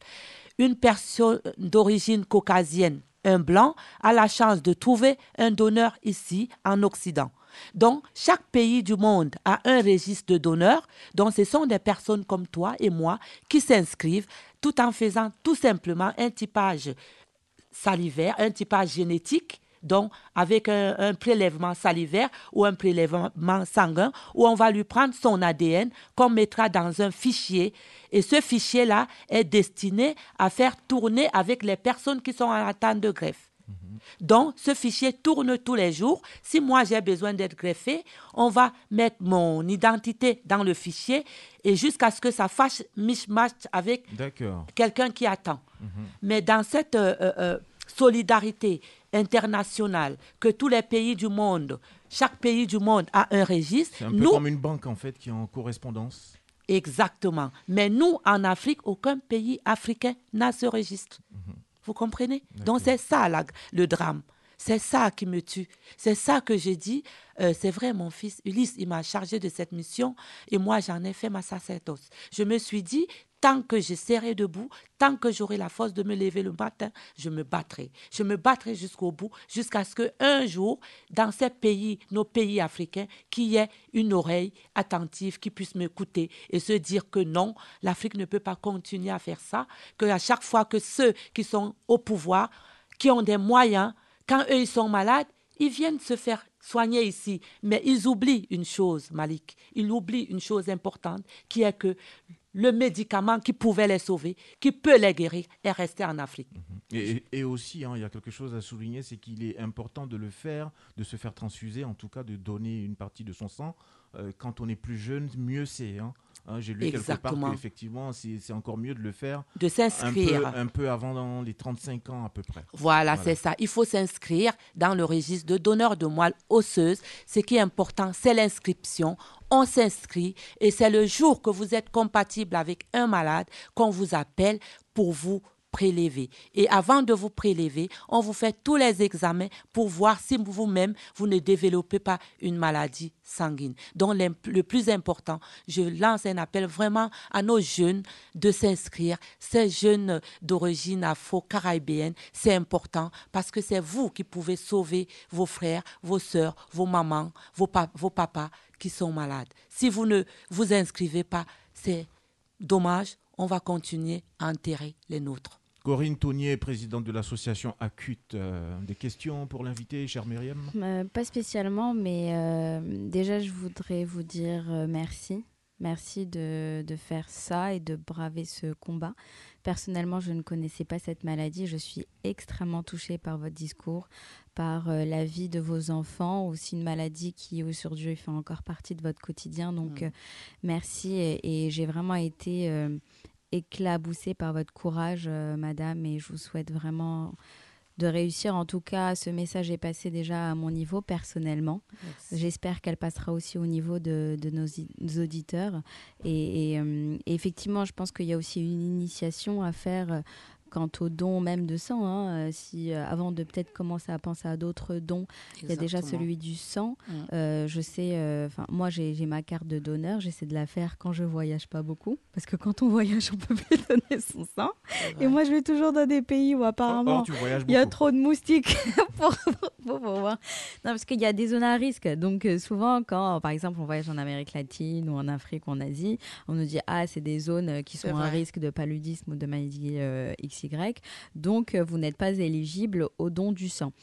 Une personne d'origine caucasienne, un blanc, a la chance de trouver un donneur ici, en Occident. Donc, chaque pays du monde a un registre de donneurs. Donc, ce sont des personnes comme toi et moi qui s'inscrivent tout en faisant tout simplement un typage salivaire, un typage génétique, donc avec un, un prélèvement salivaire ou un prélèvement sanguin, où on va lui prendre son ADN qu'on mettra dans un fichier. Et ce fichier-là est destiné à faire tourner avec les personnes qui sont en attente de greffe. Donc, ce fichier tourne tous les jours. Si moi j'ai besoin d'être greffé, on va mettre mon identité dans le fichier et jusqu'à ce que ça fasse mishmash avec quelqu'un qui attend. Mais dans cette euh, euh, euh, solidarité internationale que tous les pays du monde, chaque pays du monde a un registre, C'est un peu nous, comme une banque en fait qui est en correspondance. exactement. Mais nous, en Afrique, aucun pays africain n'a ce registre. Vous comprenez? Donc c'est ça la- le drame. C'est ça qui me tue. C'est ça que j'ai dit. euh, c'est vrai, mon fils Ulysse, il m'a chargé de cette mission et moi, j'en ai fait ma sacerdoce. Je me suis dit, tant que je serai debout, tant que j'aurai la force de me lever le matin, je me battrai. Je me battrai jusqu'au bout, jusqu'à ce qu'un jour, dans ces pays, nos pays africains, qu'il y ait une oreille attentive qui puisse m'écouter et se dire que non, l'Afrique ne peut pas continuer à faire ça, que à chaque fois que ceux qui sont au pouvoir, qui ont des moyens, quand eux ils sont malades, ils viennent se faire soigner ici. Mais ils oublient une chose, Malik. Ils oublient une chose importante, qui est que le médicament qui pouvait les sauver, qui peut les guérir, est resté en Afrique. Et, et aussi, hein, il y a quelque chose à souligner, c'est qu'il est important de le faire, de se faire transfuser, en tout cas de donner une partie de son sang. Euh, quand on est plus jeune, mieux c'est. hein. Hein, J'ai lu quelque part Exactement. qu'effectivement, c'est encore mieux de le faire De un s'inscrire. un peu avant dans les 35 ans à peu près. Voilà, Voilà. c'est ça. Il faut s'inscrire dans le registre de donneurs de moelle osseuse. Ce qui est important, c'est l'inscription. On s'inscrit et c'est le jour que vous êtes compatible avec un malade qu'on vous appelle pour vous prélever. Et avant de vous prélever, on vous fait tous les examens pour voir si vous-même, vous ne développez pas une maladie sanguine. Donc, le plus important, je lance un appel vraiment à nos jeunes de s'inscrire. Ces jeunes d'origine afro-caribéenne, c'est important parce que c'est vous qui pouvez sauver vos frères, vos sœurs, vos mamans, vos, vos papas qui sont malades. Si vous ne vous inscrivez pas, c'est dommage, on va continuer à enterrer les nôtres. Corinne Tournier, présidente de l'association Acute. euh, des questions pour l'invité, chère Myriam? Euh, pas spécialement, mais euh, déjà, je voudrais vous dire euh, merci. Merci de, de faire ça et de braver ce combat. Personnellement, je ne connaissais pas cette maladie. Je suis extrêmement touchée par votre discours, par euh, la vie de vos enfants, aussi une maladie qui aujourd'hui fait encore partie de votre quotidien. Donc, Mm. euh, merci et, et j'ai vraiment été euh, éclaboussée par votre courage, euh, madame, et je vous souhaite vraiment de réussir. En tout cas, ce message est passé déjà à mon niveau personnellement. J'espère qu'elle passera aussi au niveau de, de nos, auditeurs. Et, et, euh, et effectivement, je pense qu'il y a aussi une initiation à faire euh, quant au don même de sang. hein. Euh, si, euh, avant de peut-être commencer à penser à d'autres dons, il y a déjà celui du sang. Euh, je sais, euh, enfin moi j'ai ma carte de donneur, j'essaie de la faire quand je voyage pas beaucoup. Parce que quand on voyage, on peut plus donner son sang. Et moi je vais toujours dans des pays où apparemment il y a trop de moustiques pour, pour, pour voir. Non, parce qu'il y a des zones à risque. Donc, souvent, quand, par exemple, on voyage en Amérique latine ou en Afrique ou en Asie, on nous dit Ah, c'est des zones qui sont à risque de paludisme ou de maladie euh, XY. Donc, euh, vous n'êtes pas éligible au don du sang.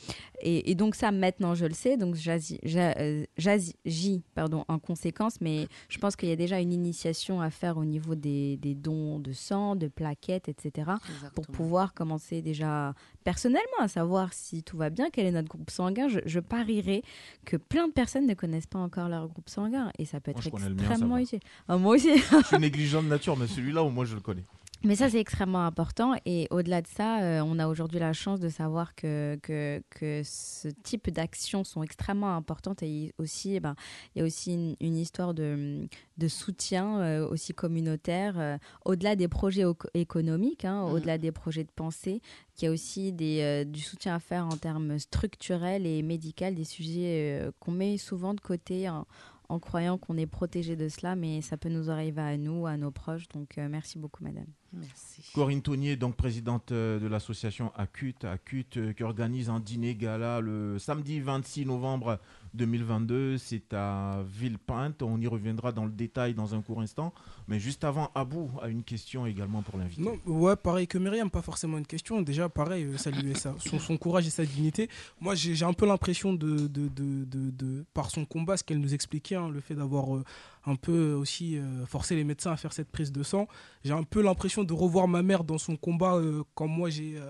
Et, et donc, ça, maintenant, je le sais. Donc, j'agis euh, j'agis, pardon, en conséquence. Mais je pense qu'il y a déjà une initiation à faire au niveau des, des dons de sang, de plaquettes, etc pour pouvoir commencer déjà personnellement à savoir si tout va bien, quel est notre groupe sanguin. Je, je parierais que plein de personnes ne connaissent pas encore leur groupe sanguin et ça peut Moi, être mien, ça extrêmement va. utile. Ah, moi aussi. Je suis négligent de nature, mais celui-là, au moins, je le connais. Mais ça, c'est extrêmement important. Et au-delà de ça, euh, on a aujourd'hui la chance de savoir que, que, que ce type d'actions sont extrêmement importantes. Et aussi, eh ben, il y a aussi une, une histoire de, de soutien euh, aussi communautaire, euh, au-delà des projets économiques, hein, Mhm. au-delà des projets de pensée, qu'il y a aussi des, du soutien à faire en termes structurels et médicaux, des sujets qu'on met souvent de côté en, en croyant qu'on est protégé de cela, mais ça peut nous arriver à nous, à nos proches. Donc, merci beaucoup, madame. Merci. Corinne Tournier, donc présidente euh, de l'association Acute, Acute euh, qui organise un dîner gala le samedi 26 novembre 2022. C'est à Villepinte. On y reviendra dans le détail dans un court instant. Mais juste avant, Abou a une question également pour l'invité. Ouais, pareil que Myriam, pas forcément une question. Déjà, pareil, euh, saluer sa- son, courage et sa dignité. Moi, j'ai un peu l'impression de, de, de- de- par son combat, ce qu'elle nous expliquait, hein, le fait d'avoir euh, un peu aussi euh, forcé les médecins à faire cette prise de sang. J'ai un peu l'impression de revoir ma mère dans son combat euh, quand moi j'ai.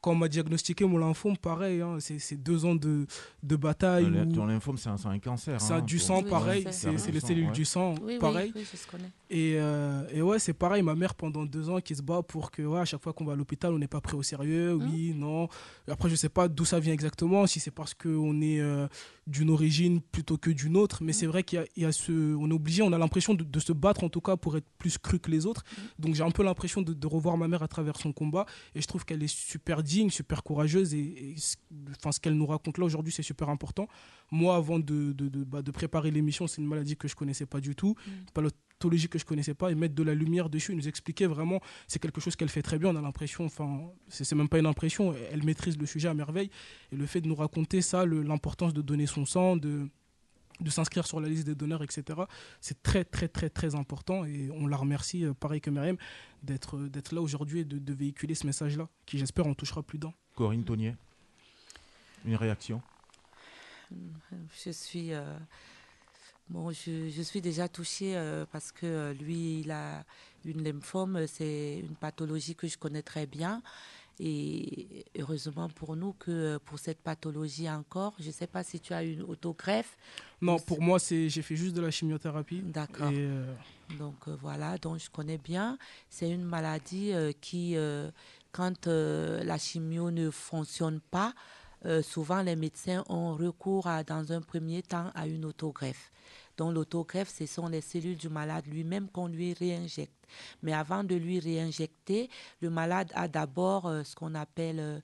Quand on m'a diagnostiqué mon lymphome, pareil, hein, c'est deux ans de, de bataille. Le- où- Ton lymphome, c'est un, cancer. c'est hein, du pour- sang, Oui, pareil, c'est les cellules ouais. du sang, Oui, pareil. oui, oui, je connais. Et, euh, et ouais, c'est pareil, ma mère pendant deux ans qui se bat pour que ouais, à chaque fois qu'on va à l'hôpital, on n'est pas pris au sérieux, oui, non. Et après, je sais pas d'où ça vient exactement, si c'est parce qu'on est euh, d'une origine plutôt que d'une autre, mais c'est vrai qu'il y a, il y a ce. On est obligé, on a l'impression de, de se battre en tout cas pour être plus cru que les autres. Donc j'ai un peu l'impression de, de revoir ma mère à travers son combat, et je trouve qu'elle est super digne, super courageuse, et, enfin, ce qu'elle nous raconte là aujourd'hui, c'est super important. Moi, avant de, de, de, bah, de préparer l'émission, c'est une maladie que je connaissais pas du tout, pas pathologie que je connaissais pas et mettre de la lumière dessus, nous expliquer vraiment, c'est quelque chose qu'elle fait très bien. On a l'impression, enfin, c'est même pas une impression, elle maîtrise le sujet à merveille. Et le fait de nous raconter ça, l'importance de donner son sang, de de s'inscrire sur la liste des donneurs, etc. C'est très, très, très, très important et on la remercie, euh, pareil que Myriam, d'être euh, d'être là aujourd'hui et de, de véhiculer ce message-là, qui j'espère en touchera plus d'un. Corinne Tournier, une réaction? Je suis, euh, bon, je, je suis déjà touchée euh, parce que euh, lui, il a une lymphome, c'est une pathologie que je connais très bien. Et heureusement pour nous que pour cette pathologie encore, je ne sais pas si tu as une autogreffe. Non, pour moi, c'est j'ai fait juste de la chimiothérapie. D'accord. Euh, Donc euh, voilà, donc je connais bien. C'est une maladie euh, qui, euh, quand la chimio ne fonctionne pas, souvent les médecins ont recours à, dans un premier temps à une autogreffe. Donc l'autogreffe, ce sont les cellules du malade lui-même qu'on lui réinjecte. Mais avant de lui réinjecter, le malade a d'abord euh, ce qu'on appelle, euh,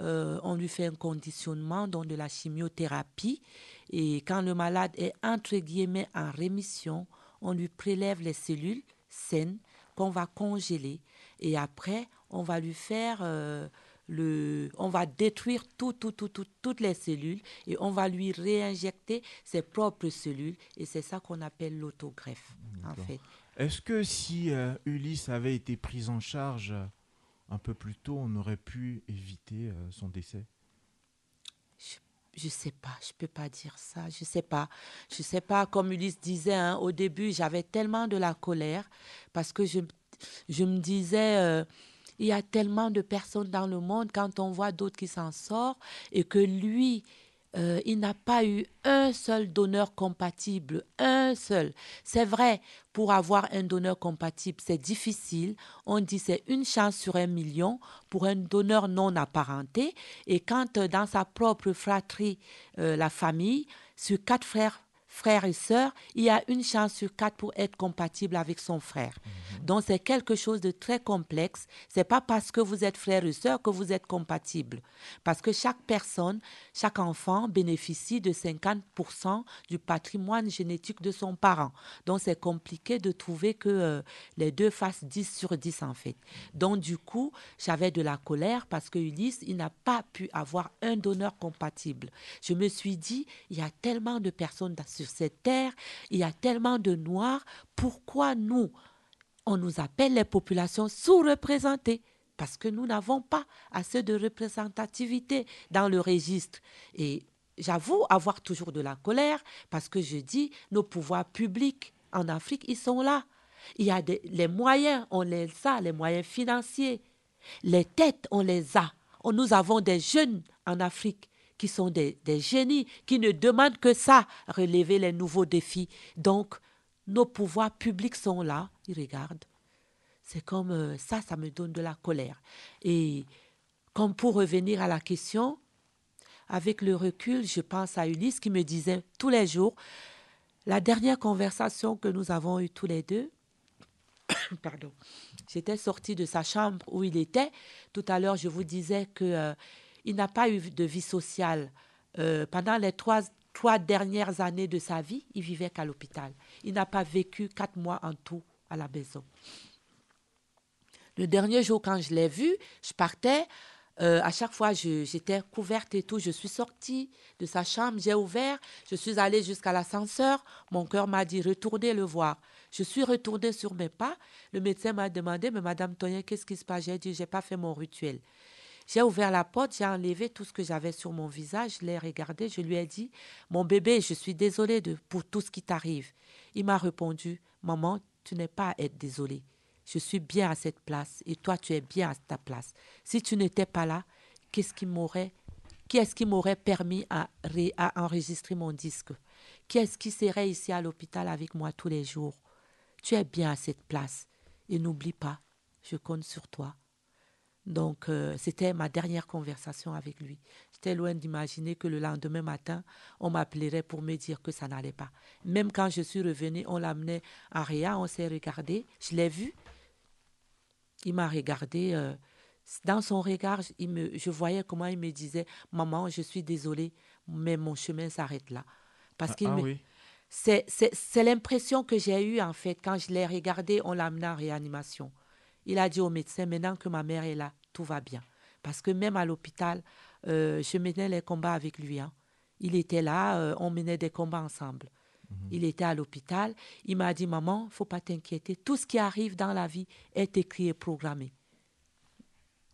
euh, on lui fait un conditionnement, donc de la chimiothérapie. Et quand le malade est entre guillemets en rémission, on lui prélève les cellules saines qu'on va congeler. Et après, on va lui faire le, on va détruire tout, tout, tout, tout- toutes les cellules et on va lui réinjecter ses propres cellules. Et c'est ça qu'on appelle l'autogreffe, en fait. Est-ce que si euh, Ulysse avait été prise en charge euh, un peu plus tôt, on aurait pu éviter euh, son décès? Je sais pas, je peux pas dire ça, je sais pas. Je sais pas, comme Ulysse disait hein, au début, j'avais tellement de la colère parce que je, je me disais, euh, il y a tellement de personnes dans le monde quand on voit d'autres qui s'en sortent et que lui, euh, il n'a pas eu un seul donneur compatible, un seul. C'est vrai, pour avoir un donneur compatible, c'est difficile. On dit c'est une chance sur un million pour un donneur non apparenté. Et quand euh, dans sa propre fratrie, euh, la famille, sur quatre frères, frères et sœurs, il y a une chance sur quatre pour être compatible avec son frère. Donc c'est quelque chose de très complexe. C'est pas parce que vous êtes frère et sœur que vous êtes compatible. Parce que chaque personne, chaque enfant bénéficie de 50% du patrimoine génétique de son parent. Donc c'est compliqué de trouver que euh, les deux fassent 10 sur 10 en fait. Donc du coup, j'avais de la colère parce que Ulysse, il n'a pas pu avoir un donneur compatible. Je me suis dit, il y a tellement de personnes sur cette terre, il y a tellement de noirs, pourquoi nous, on nous appelle les populations sous-représentées? Parce que nous n'avons pas assez de représentativité dans le registre. Et j'avoue avoir toujours de la colère parce que je dis, nos pouvoirs publics en Afrique, ils sont là. Il y a les moyens, on les a, les moyens financiers. Les têtes, on les a. Nous avons des jeunes en Afrique qui sont des, génies, qui ne demandent que ça, relever les nouveaux défis. Donc, nos pouvoirs publics sont là, ils regardent. C'est comme euh, ça, ça me donne de la colère. Et comme pour revenir à la question, avec le recul, je pense à Ulysse qui me disait tous les jours, la dernière conversation que nous avons eue tous les deux, pardon, j'étais sortie de sa chambre où il était. Tout à l'heure, je vous disais que euh, il n'a pas eu de vie sociale. Euh, pendant les trois, trois dernières années de sa vie, il vivait qu'à l'hôpital. Il n'a pas vécu quatre mois en tout à la maison. Le dernier jour, quand je l'ai vu, je partais. euh, à chaque fois, j'étais couverte et tout. Je suis sortie de sa chambre, j'ai ouvert, je suis allée jusqu'à l'ascenseur. Mon cœur m'a dit retournez le voir. Je suis retournée sur mes pas. Le médecin m'a demandé, mais Madame Tonien, qu'est-ce qui se passe J'ai dit, j'ai pas fait mon rituel. J'ai ouvert la porte, j'ai enlevé tout ce que j'avais sur mon visage, je l'ai regardé, je lui ai dit, mon bébé, je suis désolée de, pour tout ce qui t'arrive. Il m'a répondu, maman, tu n'es pas à être désolée. Je suis bien à cette place et toi, tu es bien à ta place. Si tu n'étais pas là, qu'est-ce qui m'aurait, est-ce qui m'aurait permis à, ré- à enregistrer mon disque? Qui est-ce qui serait ici à l'hôpital avec moi tous les jours? Tu es bien à cette place et n'oublie pas, je compte sur toi. Donc, euh, c'était ma dernière conversation avec lui. J'étais loin d'imaginer que le lendemain matin, on m'appellerait pour me dire que ça n'allait pas. Même quand je suis revenue, on l'amenait à Réa, on s'est regardé, je l'ai vu. Il m'a regardé. euh, dans son regard, il me, je voyais comment il me disait Maman, je suis désolée, mais mon chemin s'arrête là. Parce Ah, qu'il ah me- oui. c'est, c'est, c'est l'impression que j'ai eue, en fait, quand je l'ai regardé, on l'a amené en réanimation. Il a dit au médecin, maintenant que ma mère est là, tout va bien. Parce que même à l'hôpital, euh, je menais les combats avec lui. hein. Il était là, euh, on menait des combats ensemble. Il était à l'hôpital. Il m'a dit, maman, faut pas t'inquiéter. Tout ce qui arrive dans la vie est écrit et programmé.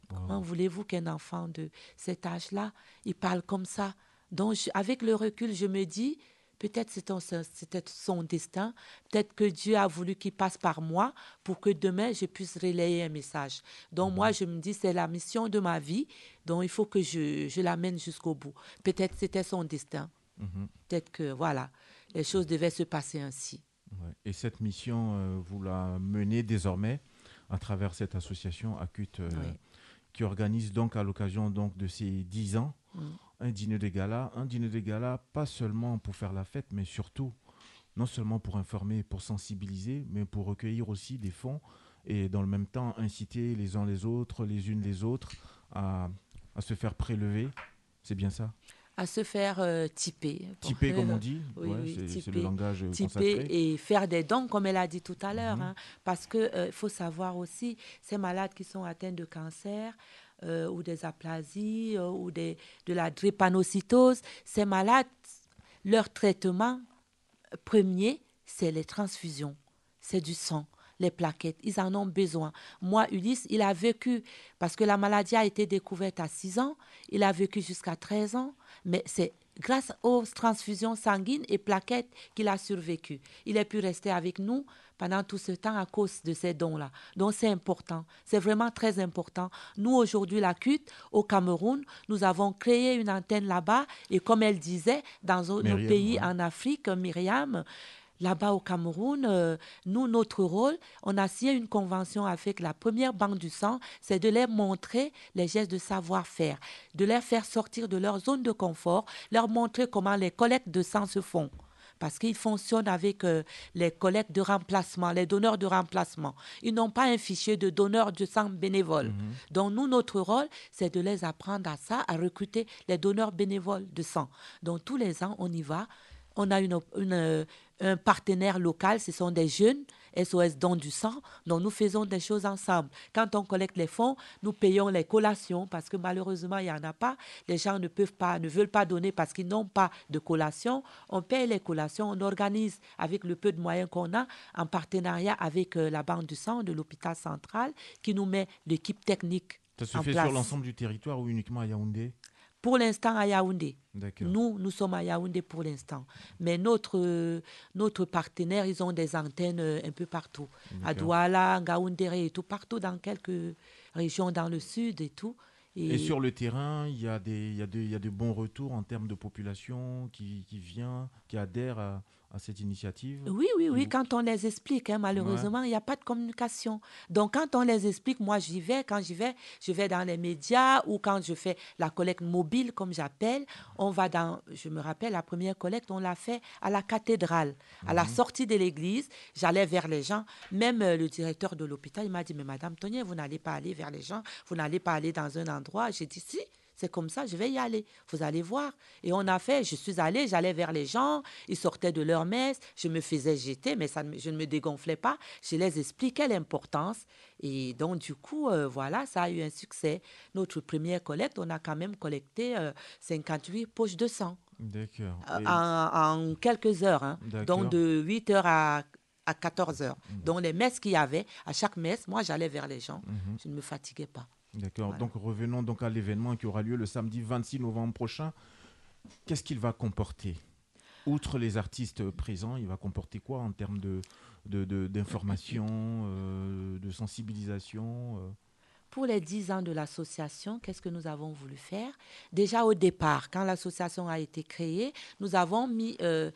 Comment voulez-vous qu'un enfant de cet âge-là, il parle comme ça? Donc, je- avec le recul, je me dis, peut-être c'était son destin, peut-être que Dieu a voulu qu'il passe par moi pour que demain, je puisse relayer un message. Donc, moi, je me dis, c'est la mission de ma vie, donc il faut que je, je l'amène jusqu'au bout. Peut-être c'était son destin. Mhm. Peut-être que, voilà, les choses devaient se passer ainsi. Ouais. Et cette mission, euh, vous la menez désormais à travers cette association Acute euh, Oui. qui organise donc à l'occasion donc de ses 10 ans Mm. Un dîner de gala. Un dîner de gala, pas seulement pour faire la fête, mais surtout, non seulement pour informer, pour sensibiliser, mais pour recueillir aussi des fonds et dans le même temps inciter les uns les autres, les unes les autres à, à se faire prélever. C'est bien ça? À se faire euh, typer. Typer, comme on dit Oui, Ouais, oui, c'est- le langage euh, typer consacré. et faire des dons, comme elle a dit tout à l'heure. Mhm. hein. parce qu'il faut savoir aussi, ces malades qui sont atteints de cancer euh, ou des aplasies euh, ou de la drépanocytose, ces malades, leur traitement premier, c'est les transfusions, c'est du sang. les plaquettes. Ils en ont besoin. Moi, Ulysse, il a vécu, parce que la maladie a été découverte à 6 ans, il a vécu jusqu'à 13 ans, mais c'est grâce aux transfusions sanguines et plaquettes qu'il a survécu. Il a pu rester avec nous pendant tout ce temps à cause de ces dons-là. Donc c'est important, c'est vraiment très important. Nous, aujourd'hui, la CUT, au Cameroun, nous avons créé une antenne là-bas et comme elle disait, dans nos Myriam, pays ouais. en Afrique, Myriam, Là-bas au Cameroun, euh, nous, notre rôle, on a signé une convention avec la première banque du sang, c'est de leur montrer les gestes de savoir-faire, de les faire sortir de leur zone de confort, leur montrer comment les collectes de sang se font. Parce qu'ils fonctionnent avec euh, les collectes de remplacement, les donneurs de remplacement. Ils n'ont pas un fichier de donneurs de sang bénévoles. Donc nous, notre rôle, c'est de les apprendre à ça, à recruter les donneurs bénévoles de sang. Donc tous les ans, on y va. On a une, une, euh, un partenaire local, ce sont des jeunes, SOS Don du sang, donc nous faisons des choses ensemble. Quand on collecte les fonds, nous payons les collations parce que malheureusement, il n'y en a pas. Les gens ne peuvent pas, ne veulent pas donner parce qu'ils n'ont pas de collation. On paye les collations, on organise avec le peu de moyens qu'on a en partenariat avec euh, la Banque du sang de l'hôpital central qui nous met l'équipe technique Ça se en fait place. sur l'ensemble du territoire ou uniquement à Yaoundé? Pour l'instant, à Yaoundé. Nous, nous sommes à Yaoundé pour l'instant. Mais notre, euh, notre partenaire, ils ont des antennes euh, un peu partout. À. Douala, Ngaoundéré et tout, partout dans quelques régions dans le sud et tout. Et sur le terrain, il y, a des, il, y a des, il y a de bons retours en termes de population qui, qui vient, qui adhère à, à cette initiative Oui, oui, oui, Ou- quand on les explique, hein, malheureusement, il n'y a pas de communication. Donc, quand on les explique, moi, j'y vais. Quand j'y vais, je vais dans les médias ou quand je fais la collecte mobile, comme j'appelle, on va dans, je me rappelle, la première collecte, on l'a fait à la cathédrale. À la sortie de l'église, j'allais vers les gens. Même euh, le directeur de l'hôpital, il m'a dit, mais Madame Tonier, vous n'allez pas aller vers les gens, vous n'allez pas aller dans un endroit. J'ai dit, si. C'est comme ça, je vais y aller. Vous allez voir. Et on a fait, je suis allée, j'allais vers les gens, ils sortaient de leur messe, je me faisais jeter, mais ça, je ne me dégonflais pas. Je les expliquais l'importance. Et donc, du coup, euh, voilà, ça a eu un succès. Notre première collecte, on a quand même collecté euh, 58 poches de sang D'accord. euh, Et- en, en quelques heures. hein. D'accord. Donc, de 8 heures à, à 14 heures. Donc, les messes qu'il y avait, à chaque messe, moi, j'allais vers les gens. Mhm. Je ne me fatiguais pas. D'accord. Voilà. Donc revenons donc à l'événement qui aura lieu le samedi 26 novembre prochain. Qu'est-ce qu'il va comporter? Outre les artistes présents, il va comporter quoi en termes de de- de- d'information, euh, de sensibilisation euh? Pour les 10 ans de l'association, qu'est-ce que nous avons voulu faire? Déjà au départ, quand l'association a été créée, nous avons mis euh,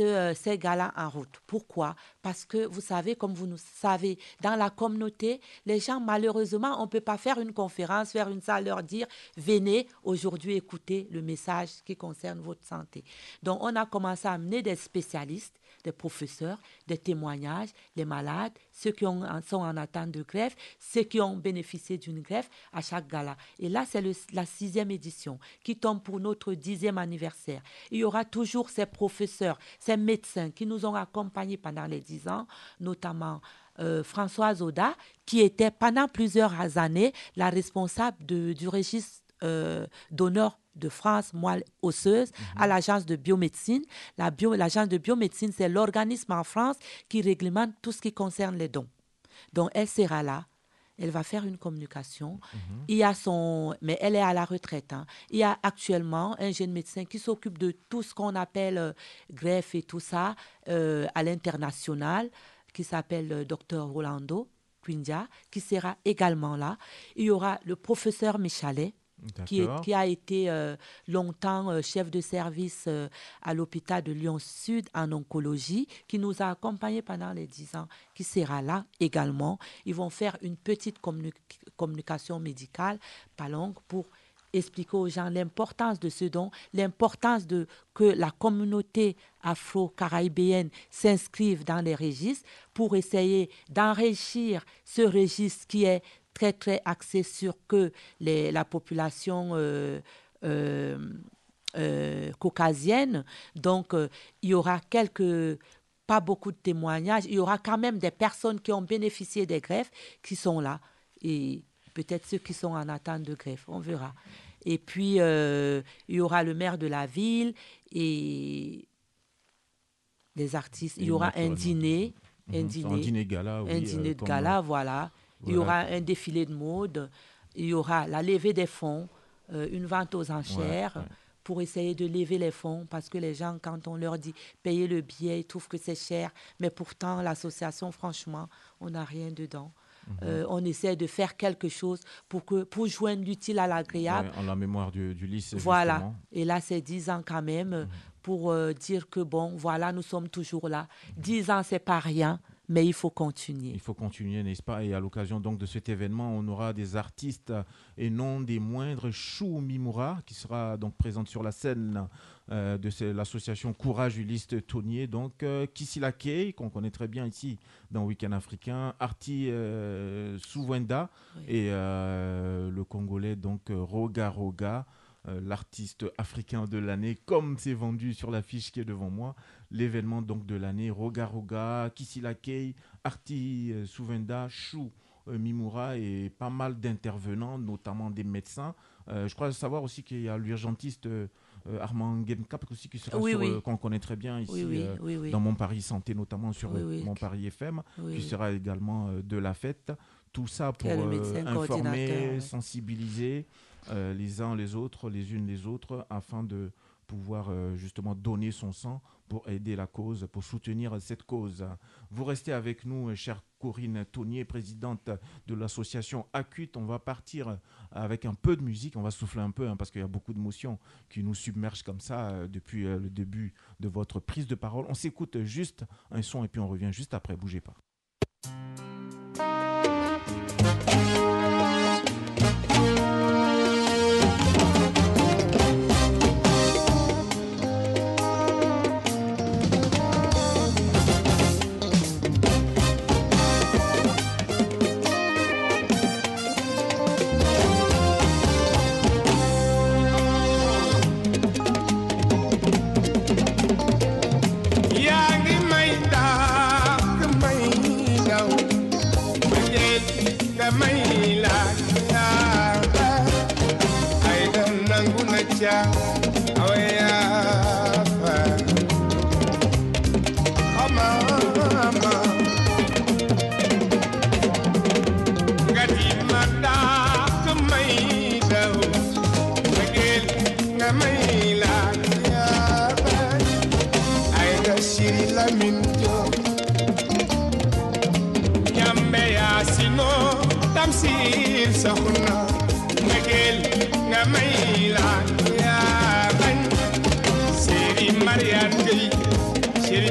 euh, ces gars-là en route. Pourquoi? Parce que vous savez, comme vous nous savez, dans la communauté, les gens, malheureusement, on ne peut pas faire une conférence, faire une salle, leur dire, venez aujourd'hui écouter le message qui concerne votre santé. Donc, on a commencé à amener des spécialistes, des professeurs, des témoignages, les malades, ceux qui ont- sont en attente de greffe, ceux qui ont bénéficié d'une greffe à chaque gala. Et là, c'est la sixième édition qui tombe pour notre dixième anniversaire. Il y aura toujours ces professeurs, ces médecins qui nous ont accompagnés pendant les dix ans, notamment euh, Françoise Oda, qui était pendant plusieurs années la responsable du registre euh, d'honneur de France moelle osseuse à l'agence de biomédecine. La bio- L'agence de biomédecine, c'est l'organisme en France qui réglemente tout ce qui concerne les dons. Donc, elle sera là. Elle va faire une communication. Il y a son, mais elle est à la retraite. hein. Il y a actuellement un jeune médecin qui s'occupe de tout ce qu'on appelle euh, greffe et tout ça euh, à l'international, qui s'appelle le docteur Rolando Quindia, qui sera également là. Il y aura le professeur Michalet, qui, est- D'accord. qui a été euh, longtemps euh, chef de service euh, à l'hôpital de Lyon-Sud en oncologie, qui nous a accompagnés pendant les 10 ans, qui sera là également. Ils vont faire une petite communi- communication médicale, pas longue, pour expliquer aux gens l'importance de ce don, l'importance de que la communauté afro-caribéenne s'inscrive dans les registres pour essayer d'enrichir ce registre qui est très très axé sur que les- la population euh, euh, euh, caucasienne. Donc, euh, il y aura quelques, pas beaucoup de témoignages. Il y aura quand même des personnes qui ont bénéficié des greffes qui sont là. Et peut-être ceux qui sont en attente de greffe, on verra. Et puis, euh, il y aura le maire de la ville et des artistes. Il y aura un naturellement. dîner un Mhm. dîner, Un dîner gala, oui. un dîner de gala, voilà. Il y aura un défilé de mode, il y aura la levée des fonds, euh, une vente aux enchères ouais. pour essayer de lever les fonds parce que les gens, quand on leur dit payer le billet, ils trouvent que c'est cher. Mais pourtant, l'association, franchement, on n'a rien dedans. Mhm. Euh, on essaie de faire quelque chose pour, que, pour joindre l'utile à l'agréable. Ouais, en la mémoire du, du lycée. Voilà. justement. Et là, c'est 10 ans quand même Mhm. pour euh, dire que, bon, voilà, nous sommes toujours là. 10 ans, c'est pas rien, mais il faut continuer. Il faut continuer, n'est-ce pas? Et à l'occasion donc de cet événement, on aura des artistes et non des moindres. Chou Mimura, qui sera donc présente sur la scène euh, de l'association Courage Ulysse Tonnier. Donc euh, Kissila Kay, qu'on connaît très bien ici dans Week-end Africain. Arti euh, Souwenda et euh, le Congolais donc Roga Roga. Euh, l'artiste africain de l'année, comme c'est vendu sur l'affiche qui est devant moi. L'événement donc de l'année, Roga Roga, Kissila Kay, Arti euh, Souvenda, Chou euh, Mimura et pas mal d'intervenants, notamment des médecins. Euh, je crois savoir aussi qu'il y a l'urgentiste euh, Armand Gemkap aussi qui sera Oui, sur, oui. euh, qu'on connaît très bien ici Oui, dans Mon Paris Santé, notamment sur. Mon Paris FM, qui sera également de la fête. Tout ça pour informer, sensibiliser euh, les uns les autres, les unes les autres, afin de pouvoir euh, justement donner son sang pour aider la cause, pour soutenir cette cause. Vous restez avec nous, euh, chère Corinne Tonnier, présidente de l'association Acute. On va partir avec un peu de musique, on va souffler un peu hein, parce qu'il y a beaucoup d'émotions qui nous submergent comme ça depuis le début de votre prise de parole. On s'écoute juste un son et puis on revient juste après, bougez pas. May laaj ay da nangu na ca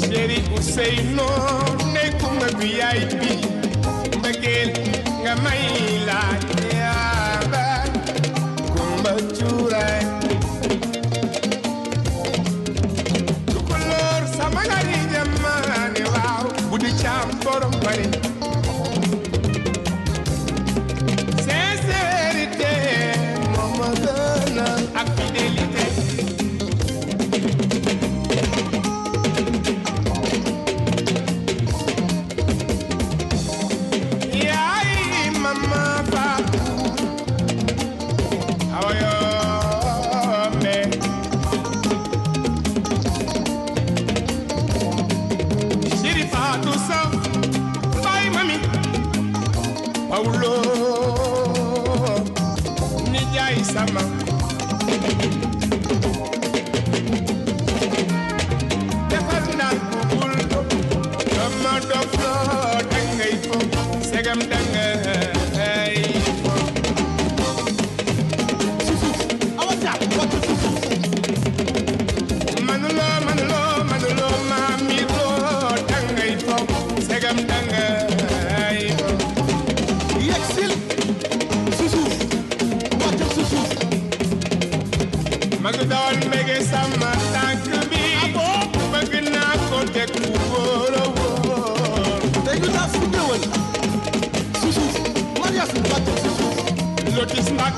Sheri Useino them, them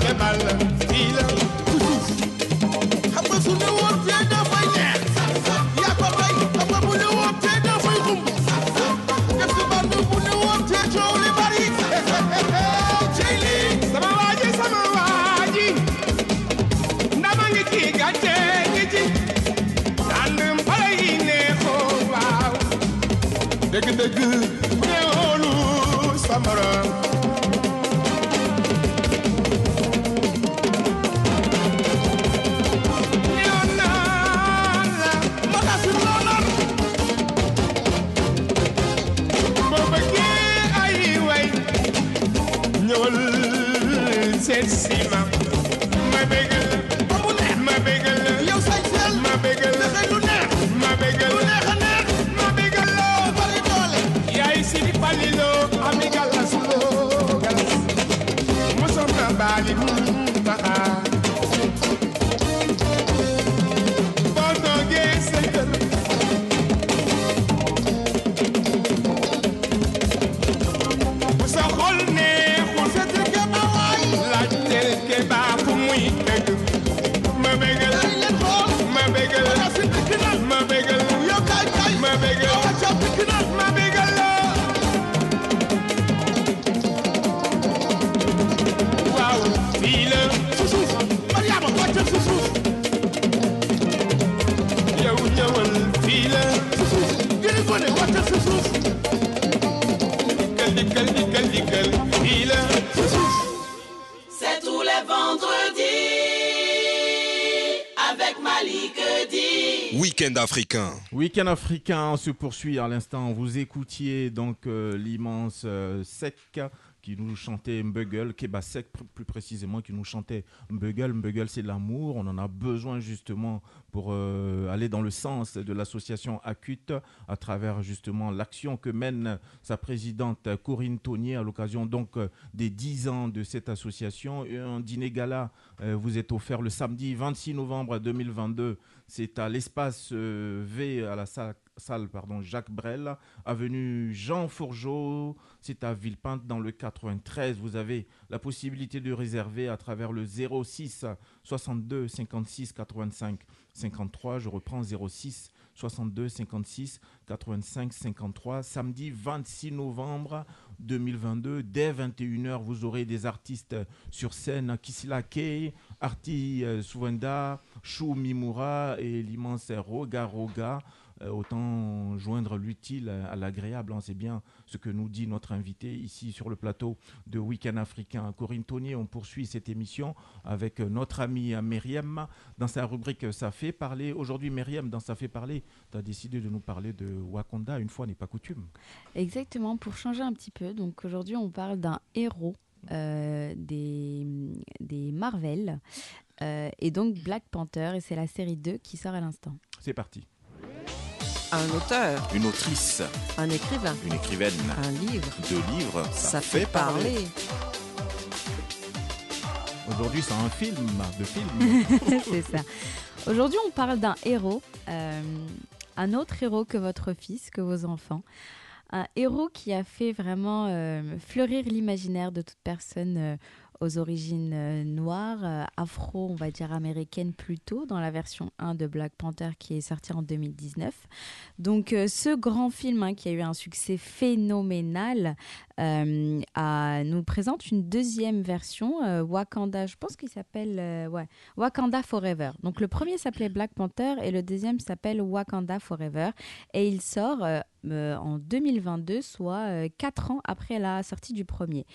que mal balanfila Malibu. Week-end africain. Week-end africain se poursuit à l'instant. Vous écoutiez donc euh, l'immense euh, Sec qui nous chantait Mbuggle, Keba Sec pr- plus précisément, qui nous chantait Mbuggle. Mbuggle, c'est l'amour. On en a besoin justement pour euh, aller dans le sens de l'association Acute à travers justement l'action que mène sa présidente Corinne Tonier à l'occasion donc des 10 ans de cette association. Un dîner gala vous est offert le samedi 26 novembre 2022 c'est à l'espace euh, V à la salle, Jacques Brel, avenue Jean Fourgeau. C'est à Villepinte dans le 93. Vous avez la possibilité de réserver à travers le 06 62 56 85 53. Je reprends 06 62 56 85 53. Samedi 26 novembre 2022, dès 21h, vous aurez des artistes sur scène. Kisila Kei, Arti euh, Chou Mimura et l'immense Roga Roga. Euh, autant joindre l'utile à l'agréable, hein, c'est bien ce que nous dit notre invité ici sur le plateau de Week-end africain. Corinne Tonier, on poursuit cette émission avec euh, notre amie euh, Myriam dans sa rubrique Ça fait parler. Aujourd'hui, Myriam, dans Ça fait parler, tu as décidé de nous parler de Wakanda, une fois n'est pas coutume. Exactement, pour changer un petit peu. Donc aujourd'hui, on parle d'un héros des, des Marvel euh, et donc Black Panther. Et c'est la série 2 qui sort à l'instant. C'est parti. Un auteur, Une autrice, un écrivain, une écrivaine, un livre, deux livres, ça, fait parler. Aujourd'hui, c'est un film, de film. c'est ça. Aujourd'hui, on parle d'un héros, euh, un autre héros que votre fils, que vos enfants. Un héros qui a fait vraiment euh, fleurir l'imaginaire de toute personne euh, aux origines euh, noires, euh, afro, on va dire américaines plutôt, dans la version 1 de Black Panther qui est sortie en 2019. Donc euh, ce grand film hein, qui a eu un succès phénoménal euh, nous présente une deuxième version, euh, Wakanda, je pense qu'il s'appelle euh, Wakanda Forever. Donc le premier s'appelait Black Panther et le deuxième s'appelle Wakanda Forever. Et il sort en 2022, soit quatre ans après la sortie du premier.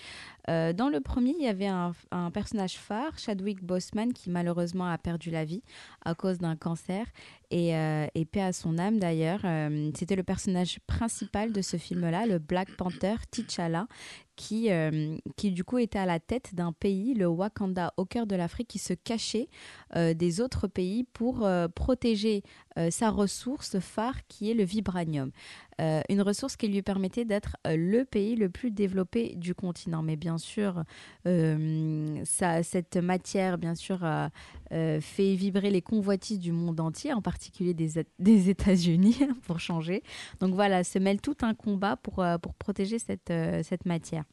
Dans le premier, il y avait un personnage phare, Chadwick Boseman, qui malheureusement a perdu la vie à cause d'un cancer. Et, euh, et paix à son âme d'ailleurs. Euh, C'était le personnage principal de ce film-là, le Black Panther, T'Challa, qui, euh, qui du coup était à la tête d'un pays, le Wakanda, au cœur de l'Afrique, qui se cachait euh, des autres pays pour euh, protéger sa ressource phare qui est le vibranium. Une ressource qui lui permettait d'être le pays le plus développé du continent. Mais bien sûr, ça, cette matière, bien sûr, fait vibrer les convoitises du monde entier, en particulier des, des États-Unis, pour changer. Donc voilà, se mêle tout un combat pour, pour protéger cette, cette matière.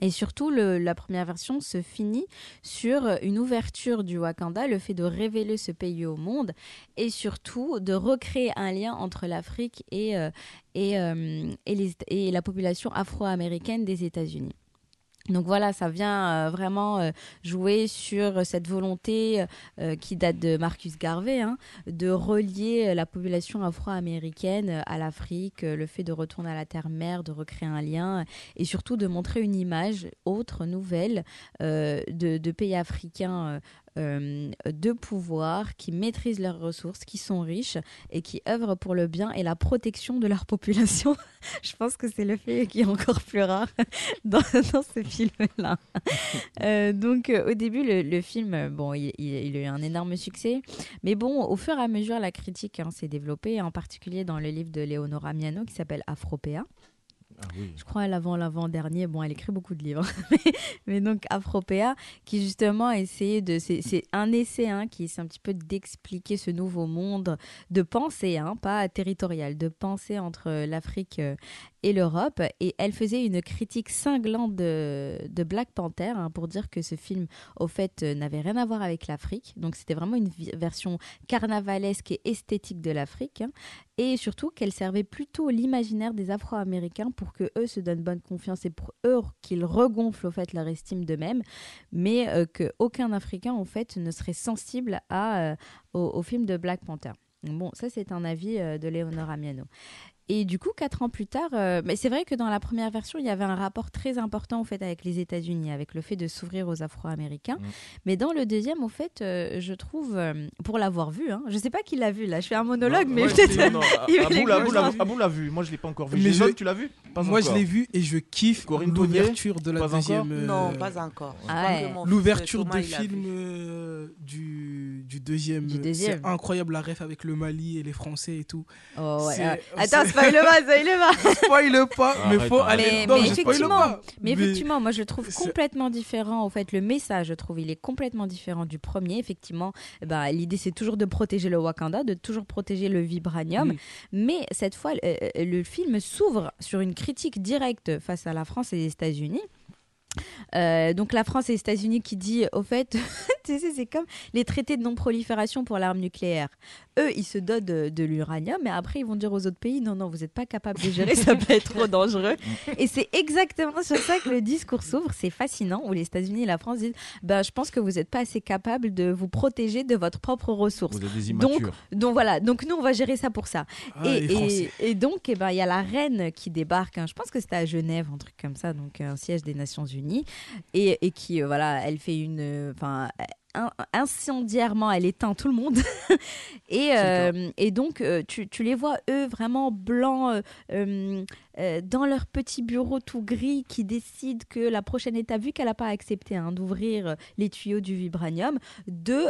Et surtout, la première version se finit sur une ouverture du Wakanda, le fait de révéler ce pays au monde, et surtout de recréer un lien entre l'Afrique et, euh, euh, la population afro-américaine des États-Unis. Donc voilà, ça vient euh, vraiment euh, jouer sur cette volonté euh, qui date de Marcus Garvey, hein, de relier la population afro-américaine à l'Afrique, le fait de retourner à la terre-mère, de recréer un lien, et surtout de montrer une image autre, nouvelle, de, de pays africains euh, de pouvoir, qui maîtrisent leurs ressources, qui sont riches et qui œuvrent pour le bien et la protection de leur population. Je pense que c'est le fait qui est encore plus rare dans, ce film-là. Euh, donc euh, au début, le, film, bon, il a eu un énorme succès, mais bon, au fur et à mesure, la critique hein, s'est développée, en particulier dans le livre de Leonora Miano qui s'appelle Afropéa. Ah. Je crois l'avant l'avant dernier. Bon, elle écrit beaucoup de livres, mais, donc Afropéa, qui justement essayait de, c'est un essai hein, qui essaie un petit peu d'expliquer ce nouveau monde de pensée, hein, pas territorial, de pensée entre l'Afrique euh, et l'Europe. Et elle faisait une critique cinglante de, Black Panther hein, pour dire que ce film, au fait, euh, n'avait rien à voir avec l'Afrique. Donc c'était vraiment une version carnavalesque et esthétique de l'Afrique. hein. Et surtout qu'elle servait plutôt l'imaginaire des Afro-Américains pour que eux se donnent bonne confiance et pour eux qu'ils regonflent au fait leur estime d'eux-mêmes, mais euh, que aucun Africain en fait ne serait sensible à, euh, au, film de Black Panther. Bon, ça c'est un avis euh, de Léonora Miano. Et du coup, quatre ans plus tard, euh, mais c'est vrai que dans la première version, il y avait un rapport très important en fait avec les États-Unis, avec le fait de s'ouvrir aux Afro-Américains. Mais dans le deuxième, au fait, euh, je trouve, euh, pour l'avoir vu, hein, je sais pas qui l'a vu là, je fais un monologue, mais Ouais, peut-être. non, non, Abou l'a- vu, moi je l'ai pas encore vu. Mais je- tu l'as vu? Pas Moi, encore. je l'ai vu et je kiffe l'ouverture de la Pas deuxième. euh, Non, pas encore. Ah ouais. L'ouverture de film euh, du, du deuxième. Du deuxième. C'est incroyable la ref avec le Mali et les Français et tout. Oh, ouais. C'est- Attends, spoil pas, spoil pas. Spoil pas, mais faut arrête. aller Mais, mais effectivement, pas. mais effectivement, moi je le trouve complètement différent. Au fait, le message, je trouve, il est complètement différent du premier. Effectivement, ben, l'idée c'est toujours de protéger le Wakanda, de toujours protéger le vibranium. Mm. Mais cette fois, euh, euh, le film s'ouvre sur une critique directe face à la France et les États-Unis. Euh, donc la France et les États-Unis qui dit au fait, tu sais, c'est comme les traités de non-prolifération pour l'arme nucléaire. Eux, ils se donnent de, de l'uranium, mais après ils vont dire aux autres pays non, non, vous n'êtes pas capable de gérer, ça peut être trop dangereux. Et c'est exactement sur ça que le discours s'ouvre. C'est fascinant où les États-Unis et la France disent ben, je pense que vous n'êtes pas assez capable de vous protéger de votre propre ressource. Vous êtes des Donc, donc voilà, donc nous on va gérer ça pour ça. Ah, et, et, et donc eh ben, il y a la reine qui débarque, hein. je pense que c'était à Genève, un truc comme ça, donc un siège des Nations Unies, et, et qui, euh, voilà, elle fait une... euh, Enfin, in- incendiairement, elle éteint tout le monde. et, euh, et donc, tu, tu les vois, eux, vraiment blancs, euh, euh, euh, dans leur petit bureau tout gris, qui décident que la prochaine étape, vu qu'elle n'a pas accepté hein, d'ouvrir les tuyaux du vibranium, de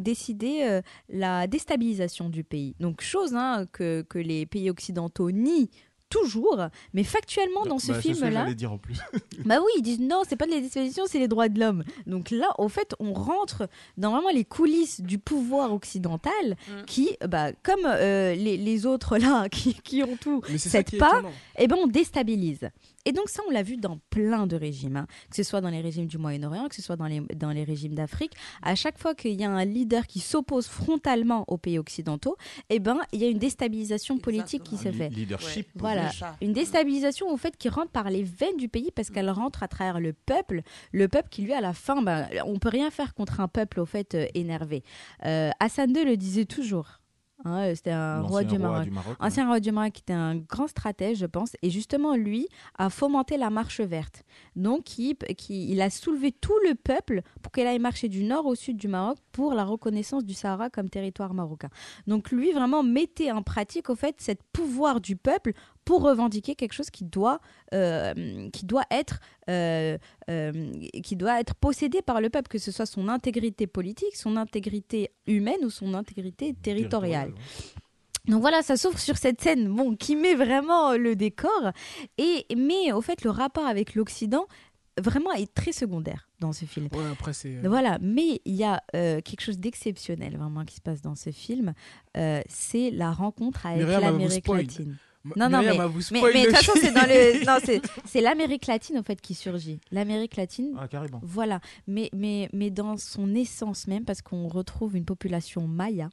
décider la déstabilisation du pays. Donc, chose hein, que, que les pays occidentaux nient toujours, mais factuellement dans ce Bah, film-là, j'allais dire en plus. bah oui, ils disent non, c'est pas de la disposition, c'est les droits de l'homme. Donc là, au fait, on rentre dans vraiment les coulisses du pouvoir occidental Mm. qui, bah, comme euh, les, les autres là, qui, qui ont tout, Mais est pas, étonnant. eh ben on déstabilise. Et donc ça, on l'a vu dans plein de régimes, hein. que ce soit dans les régimes du Moyen-Orient, que ce soit dans les, dans les régimes d'Afrique. À chaque fois qu'il y a un leader qui s'oppose frontalement aux pays occidentaux, eh ben il y a une déstabilisation politique qui se fait. Leadership. Ouais. Voilà, une déstabilisation au fait qui rentre par les veines du pays parce qu'elle rentre à travers le peuple, le peuple qui lui à la fin, ben, on peut rien faire contre un peuple au fait euh, énervé. Euh, Hassan II le disait toujours. Hein, C'était un roi L'ancien du roi Maroc. du Maroc, Ancien roi du Maroc qui était un grand stratège, je pense. Et justement, lui a fomenté la marche verte. Donc, il, qui, il a soulevé tout le peuple pour qu'elle aille marcher du nord au sud du Maroc pour la reconnaissance du Sahara comme territoire marocain. Donc, lui, vraiment, mettait en pratique, au fait, cette pouvoir du peuple pour revendiquer quelque chose qui doit, euh, qui doit être euh, euh, qui doit être possédé par le peuple, que ce soit son intégrité politique, son intégrité humaine ou son intégrité territoriale. Donc voilà, ça s'ouvre sur cette scène bon, qui met vraiment le décor. Et, mais au fait, le rapport avec l'Occident vraiment est très secondaire dans ce film. Ouais, après, c'est. Voilà, mais il y a euh, quelque chose d'exceptionnel vraiment qui se passe dans ce film. Euh, c'est la rencontre avec l'Amérique latine. Non, non, mais, vous mais, de toute façon, c'est dans le. Non, c'est- c'est l'Amérique latine, en fait, qui surgit. L'Amérique latine. Ah, carrément. Voilà, mais, mais, mais dans son essence même, parce qu'on retrouve une population maya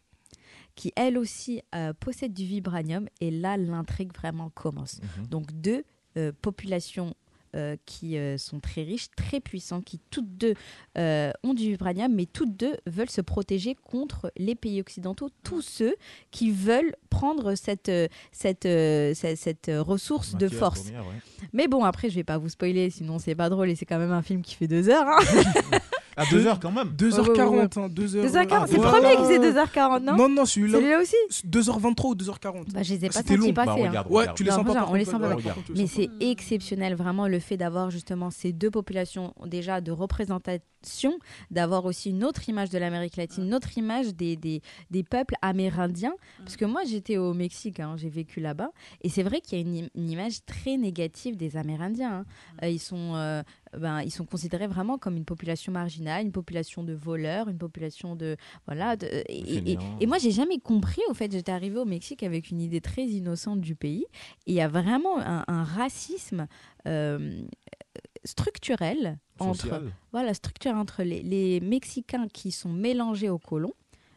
qui, elle aussi, euh, possède du vibranium, et là, l'intrigue vraiment commence. Mhm. Donc, deux euh, populations. Euh, qui euh, sont très riches, très puissantes, qui toutes deux euh, ont du vibranium, mais toutes deux veulent se protéger contre les pays occidentaux, tous ceux qui veulent prendre cette, cette, cette, cette, ressource de force. ouais. Mais bon, après, je vais pas vous spoiler, sinon c'est pas drôle et c'est quand même un film qui fait deux heures. hein. À deux heures quand même. 2h40, hein, 2h... 2h40, c'est le premier qui faisait 2h40, non Non, non, celui-là. Celui-là aussi 2h23 ou 2h40 Bah, je les ai pas C'était sentis long. passer. Bah, hein. regarde, Ouais, tu les sens pas, On les sent pas. Mais c'est exceptionnel, vraiment, le fait d'avoir justement ces deux populations, déjà de représentation, d'avoir aussi une autre image de l'Amérique latine, une autre image des, des, des peuples amérindiens. Parce que moi, j'étais au Mexique, hein, j'ai vécu là-bas, et c'est vrai qu'il y a une, im- une image très négative des Amérindiens. hein. Euh, ils, sont, euh, ben, ils sont considérés vraiment comme une population marginale, une population de voleurs, une population de. Voilà. de- et, et- et- moi, j'ai jamais compris, au fait, j'étais arrivée au Mexique avec une idée très innocente du pays. Et il y a vraiment un, un racisme euh, structurel entre, Social. voilà, structurel entre les, les Mexicains qui sont mélangés aux colons.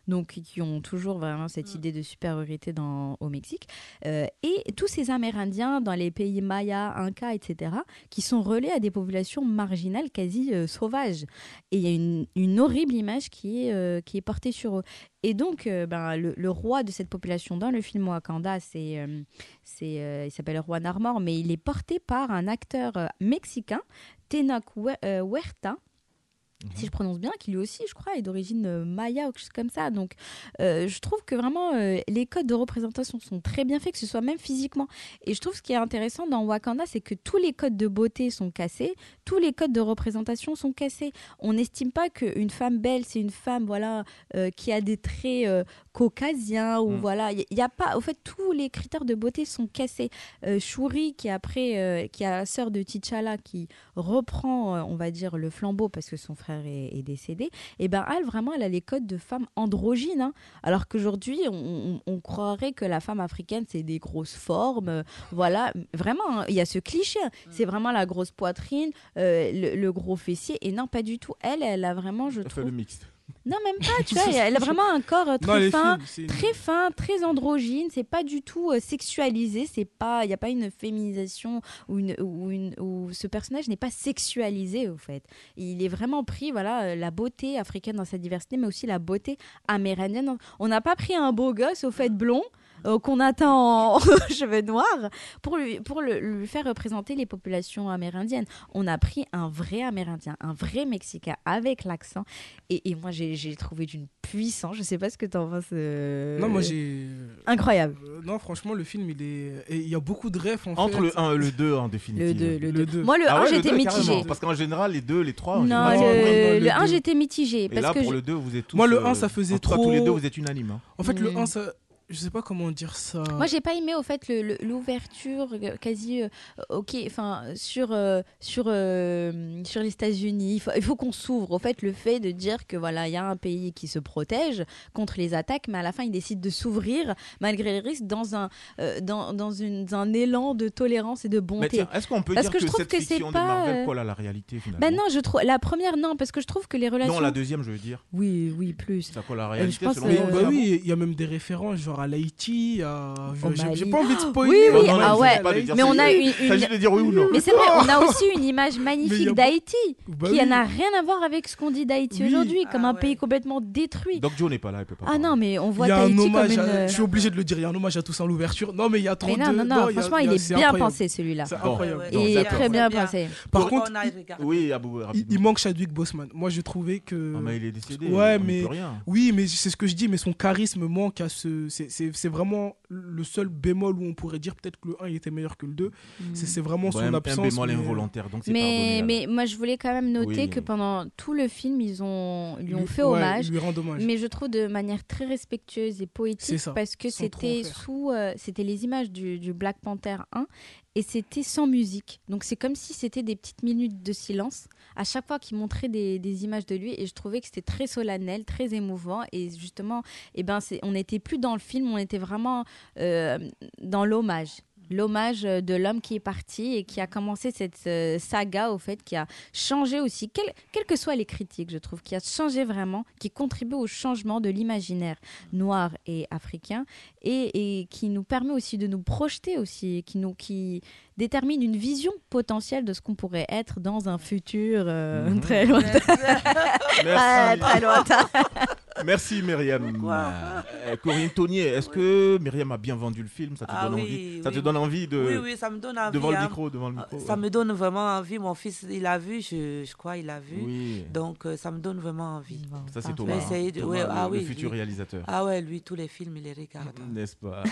Donc, qui ont toujours vraiment cette idée de supériorité dans, au Mexique. euh, et tous ces Amérindiens dans les pays Mayas, Incas, etc., qui sont relais à des populations marginales, quasi euh, sauvages. Et il y a une, une horrible image qui est, euh, qui est portée sur eux. Et donc, ben, le, le roi de cette population dans le film Wakanda, c'est, c'est, il s'appelle Juan Armor, mais il est porté par un acteur mexicain, Tenoch Hue- Huerta, si je prononce bien, qui lui aussi, je crois, est d'origine euh, maya ou quelque chose comme ça. Donc, euh, je trouve que vraiment, euh, les codes de représentation sont très bien faits, que ce soit même physiquement. Et je trouve ce qui est intéressant dans Wakanda, c'est que tous les codes de beauté sont cassés, tous les codes de représentation sont cassés. On n'estime pas qu'une femme belle, c'est une femme voilà, euh, qui a des traits caucasiens, ou Mm. voilà. Il y, a pas, au fait, tous les critères de beauté sont cassés. Shuri, qui est après, qui est la sœur de T'Challa, qui reprend, on va dire, le flambeau parce que son frère est, est décédé, et ben elle, vraiment, elle a les codes de femme androgyne. hein. alors qu'aujourd'hui, on, on- on croirait que la femme africaine, c'est des grosses formes. euh, voilà, vraiment, hein, il y a ce cliché. hein. C'est vraiment la grosse poitrine, euh, le, le gros fessier, et non, pas du tout. Elle, elle a vraiment, je Elle fait trouve. le mixte. Non, même pas, tu vois, elle a vraiment un corps euh, Non, très fin, films, très fin, très androgyne, c'est pas du tout euh, sexualisé, c'est pas il y a pas une féminisation ou une ou une ou ce personnage n'est pas sexualisé au fait. Il est vraiment pris voilà euh, la beauté africaine dans sa diversité mais aussi la beauté amérindienne. On n'a pas pris un beau gosse au fait blond euh, qu'on atteint en cheveux noirs pour lui, pour le- lui faire représenter les populations amérindiennes. On a pris un vrai Amérindien, un vrai Mexicain avec l'accent. Et, et moi, j'ai trouvé d'une puissance. Je sais pas ce que tu en penses. euh, Non, moi j'ai. Incroyable. Euh, non, franchement, le film, il est. et Il y a beaucoup de rêves en Entre fait. le 1 et le 2 en définitive. Le deux, le Le deux. deux. Moi, le Ah 1, ouais, le j'étais carrément, Parce qu'en général, les deux, les trois. en Non, général, le, le le 1, deux. j'étais mitigée. Et Parce là, que pour je- le 2, vous êtes tous. Moi, le euh, 1, ça faisait trop. tous les deux, vous êtes unanimes. hein. En fait, le Mm. 1, ça. Je sais pas comment dire ça. Moi, j'ai pas aimé au fait l'ouverture euh, quasi, euh, ok, enfin sur euh, sur euh, sur les États-Unis. Il faut, qu'on s'ouvre au fait le fait de dire que voilà, il y a un pays qui se protège contre les attaques, mais à la fin, il décide de s'ouvrir malgré les risques dans un euh, dans, dans une, dans un élan de tolérance et de bonté. est-ce qu'on peut Parce dire que que, je trouve cette que c'est fiction de pas, Marvel colle à la réalité finalement? Ben non, je trouve la première non parce que je trouve que les relations. Non, la deuxième, je veux dire. Oui, oui, plus. Ça colle à la réalité. je pense, selon Bah ah oui, il y a même des références. Genre, genre à l'Haïti, à... Au j'ai- pas envie de Oui, spoiler. oui, Non, non, ah ouais. Mais on a une, Il s'agit de dire oui ou non. Mais c'est vrai, on a aussi une image magnifique d'Haïti Bah qui oui. n'a rien à voir avec ce qu'on dit d'Haïti Oui. aujourd'hui, comme Ah un ouais. pays complètement détruit. Doc Joe n'est pas là, il peut pas. Ah non, mais on Il voit y a un Tahiti comme hommage, une. à- je suis obligé de le dire, il y a un hommage à Toussaint l'ouverture. Non, mais il y a trop Mais de. non, non, non, franchement, il est bien pensé celui-là. C'est Bon. incroyable. Il est très bien pensé. Par contre. Oui, il, manque Chadwick Boseman. Moi, je trouvais que. Ah, mais il est décédé. Ouais, mais-. Oui, mais c'est ce que je dis, mais son charisme manque à ce. C'est- vraiment le seul bémol où on pourrait dire peut-être que le 1 il était meilleur que le 2. C'est c'est vraiment Bon, son un, absence. un bémol mais- involontaire, donc c'est Mais, mais moi, je voulais quand même noter Oui. que pendant tout le film, ils, ont, ils lui ont Lui- fait ouais, hommage. lui hommage. Mais je trouve de manière très respectueuse et C'est poétique ça, parce que c'était sous, euh, c'était les images du, du Black Panther 1 et c'était sans musique. Donc c'est comme si c'était des petites minutes de silence à chaque fois qu'il montrait des, images de lui et je trouvais que c'était très solennel, très émouvant et justement, eh ben, on n'était plus dans le film, on était vraiment euh, dans l'hommage. L'hommage de l'homme qui est parti et qui a commencé cette euh, saga, au fait, qui a changé aussi, quel- quelles que soient les critiques, je trouve, qui a changé vraiment, qui contribue au changement de l'imaginaire noir et africain et, et qui nous permet aussi de nous projeter aussi, qui nous qui détermine une vision potentielle de ce qu'on pourrait être dans un futur euh, Mhm. très lointain. Ah, Merci. très lointain. Merci Myriam. Quoi Euh, Corinne Tonier, est-ce que Myriam a bien vendu le film? Ça te Ah donne oui, envie Ça oui, te donne envie de Oui, oui, ça me donne envie. devant le hein. micro, devant le micro. Ça me donne vraiment envie. Mon fils, il a vu, je, je crois, il a vu. Oui. Donc, euh, ça me donne vraiment envie. Ça c'est. Thomas, hein. Thomas, le, ah le oui, futur lui. réalisateur. Ah ouais, lui, tous les films, il les regarde. N'est-ce pas?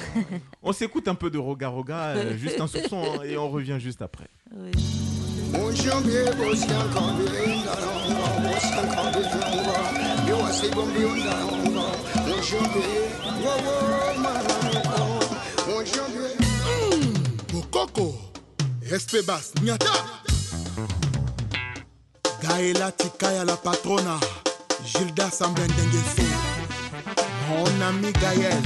On s'écoute un peu de Roga Roga, juste un soupçon, et on revient juste après. Oui. Bokoko, Espebas, Nyata. Gaëla Tikaya la patrona, Gilda. Mon ami Gaël.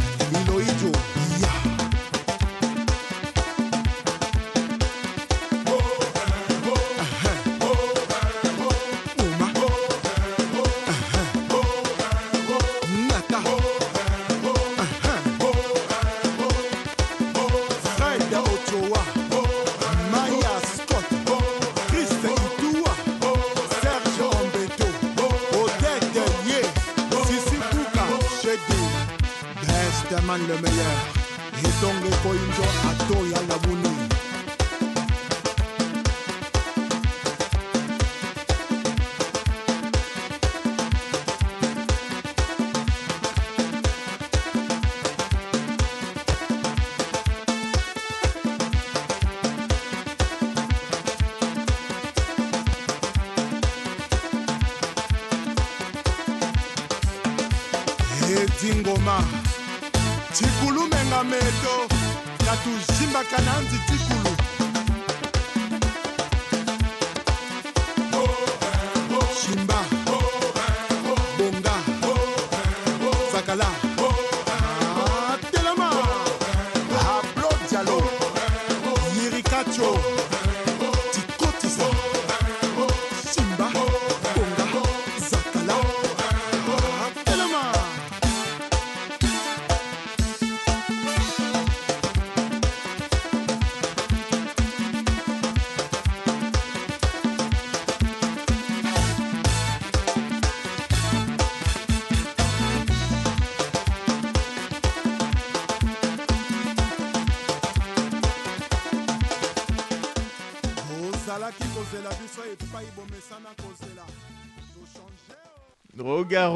Le meilleur, et donc les Koinjo Atoya Labuni. edingoma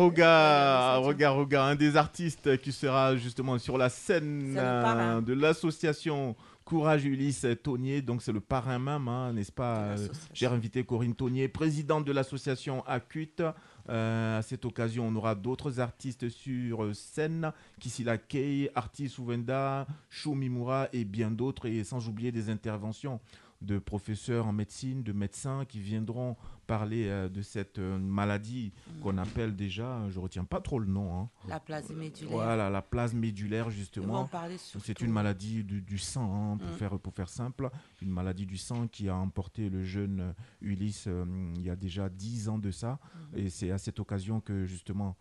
Roga Roga, un des artistes qui sera justement sur la scène euh, de l'association Courage Ulysse Tonier, donc c'est le parrain même, hein, n'est-ce pas euh. J'ai invité Corinne Tonier, présidente de l'association Acute. Euh, à cette occasion, on aura d'autres artistes sur scène, Kisila Kei, Artis Souvenda, Shu Mimura et bien d'autres, et sans oublier des interventions de professeurs en médecine, de médecins qui viendront parler euh, de cette euh, maladie qu'on appelle déjà, je retiens pas trop le nom, hein. La place médulaire. voilà, la plasme médulaire justement. C'est une maladie du, du sang, hein, pour, Mm. faire, pour faire simple. Une maladie du sang qui a emporté le jeune euh, Ulysse euh, il y a déjà 10 ans de ça. Mhm. Et c'est à cette occasion que justement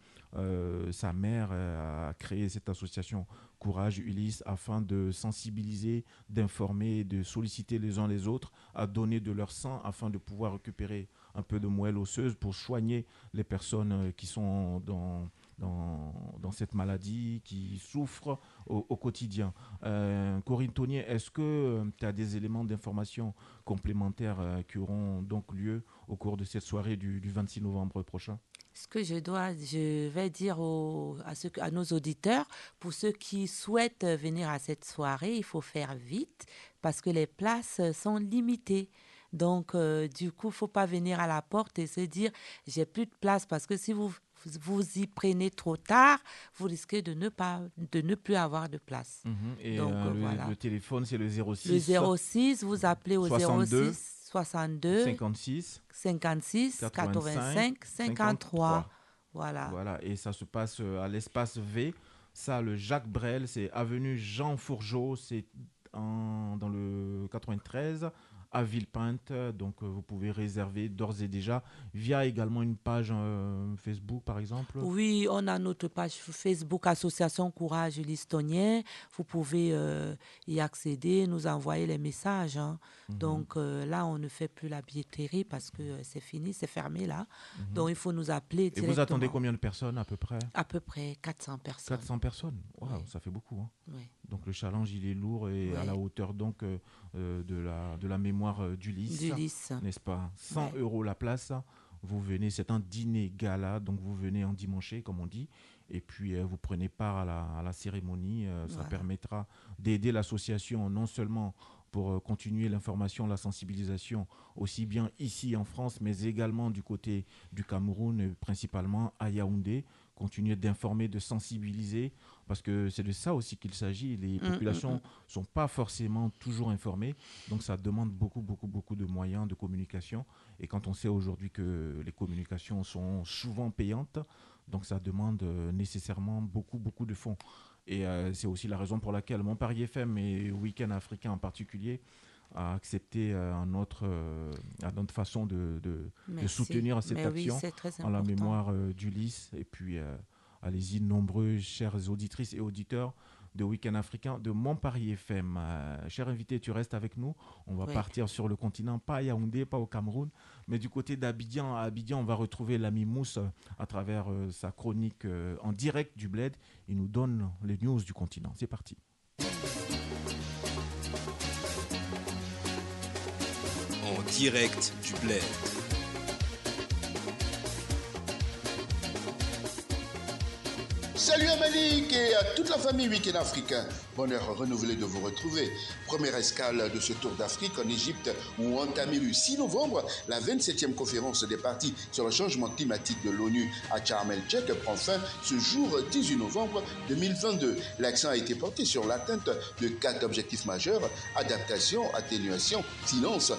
sa mère a créé cette association Courage, Ulysse, afin de sensibiliser, d'informer, de solliciter les uns les autres à donner de leur sang afin de pouvoir récupérer un peu de moelle osseuse pour soigner les personnes euh, qui sont dans, dans, dans cette maladie, qui souffrent au, quotidien. Euh, Corinne Tonier, est-ce que tu as des éléments d'information complémentaires euh, qui auront donc lieu au cours de cette soirée du, du 26 novembre prochain? Ce que je dois, je vais dire à nos auditeurs, pour ceux qui souhaitent venir à cette soirée, il faut faire vite parce que les places sont limitées. Donc, euh, du coup, faut pas venir à la porte et se dire j'ai plus de place parce que si vous vous y prenez trop tard, vous risquez de ne pas de ne plus avoir de place. Mhm. Et Donc, euh, le, voilà. le téléphone, c'est le 06 Le 06, vous appelez au 62, 06 62 56 56 85 53. Voilà. Voilà, et ça se passe euh, à l'espace V. Ça, le Jacques Brel, c'est avenue Jean Fourgeau, c'est dans le 93 à Villepinte. Donc, euh, vous pouvez réserver d'ores et déjà via également une page euh, Facebook, par exemple. Oui, on a notre page Facebook Association Courage Listonien. Vous pouvez euh, y accéder, nous envoyer les messages. hein. Mhm. Donc là, on ne fait plus la billetterie parce que c'est fini, c'est fermé là. Mhm. Donc il faut nous appeler Et vous attendez combien de personnes à peu près? À peu près 400 personnes. 400 personnes? Waouh, Oui. ça fait beaucoup. hein. Oui. Donc le challenge, il est lourd et à la hauteur donc euh, euh, de, la, de la mémoire euh, d'Ulysse. D'Ulysse. N'est-ce pas? 100 Ouais. euros la place. Vous venez, c'est un dîner gala, donc vous venez en dimanche, comme on dit, et puis euh, vous prenez part à la, à la cérémonie. euh, ça permettra d'aider l'association non seulement pour continuer l'information, la sensibilisation, aussi bien ici en France, mais également du côté du Cameroun, principalement à Yaoundé, continuer d'informer, de sensibiliser, parce que c'est de ça aussi qu'il s'agit. Les Mm, mm, populations mm. sont pas forcément toujours informées, donc ça demande beaucoup, beaucoup, beaucoup de moyens de communication. Et quand on sait aujourd'hui que les communications sont souvent payantes, donc ça demande euh, nécessairement beaucoup, beaucoup de fonds. Et euh, c'est aussi la raison pour laquelle Mon Paris FM et Week-end africain en particulier a accepté euh, un autre, euh, à notre façon de, de- de Merci. soutenir cette Mais oui, action c'est très en la mémoire d'Ulysse. Et puis, allez-y, nombreux chères auditrices et auditeurs de Week-end africain de Montparis FM. Euh, cher invité, tu restes avec nous. On va Oui. partir sur le continent, pas à Yaoundé, pas au Cameroun, mais du côté d'Abidjan. À Abidjan, on va retrouver l'ami Mousse euh, à travers euh, sa chronique euh, en direct du Bled. Il nous donne les news du continent. C'est parti. En direct du bled. Salut à et à toute la famille Week-end africain. Bonheur renouvelé de vous retrouver. Première escale de ce tour d'Afrique en Égypte où entamé le 6 novembre la 27e conférence des partis sur le changement climatique de l'ONU à Sharm el-Sheikh prend fin ce jour 18 novembre 2022. L'accent a été porté sur l'atteinte de quatre objectifs majeurs adaptation, atténuation, finance,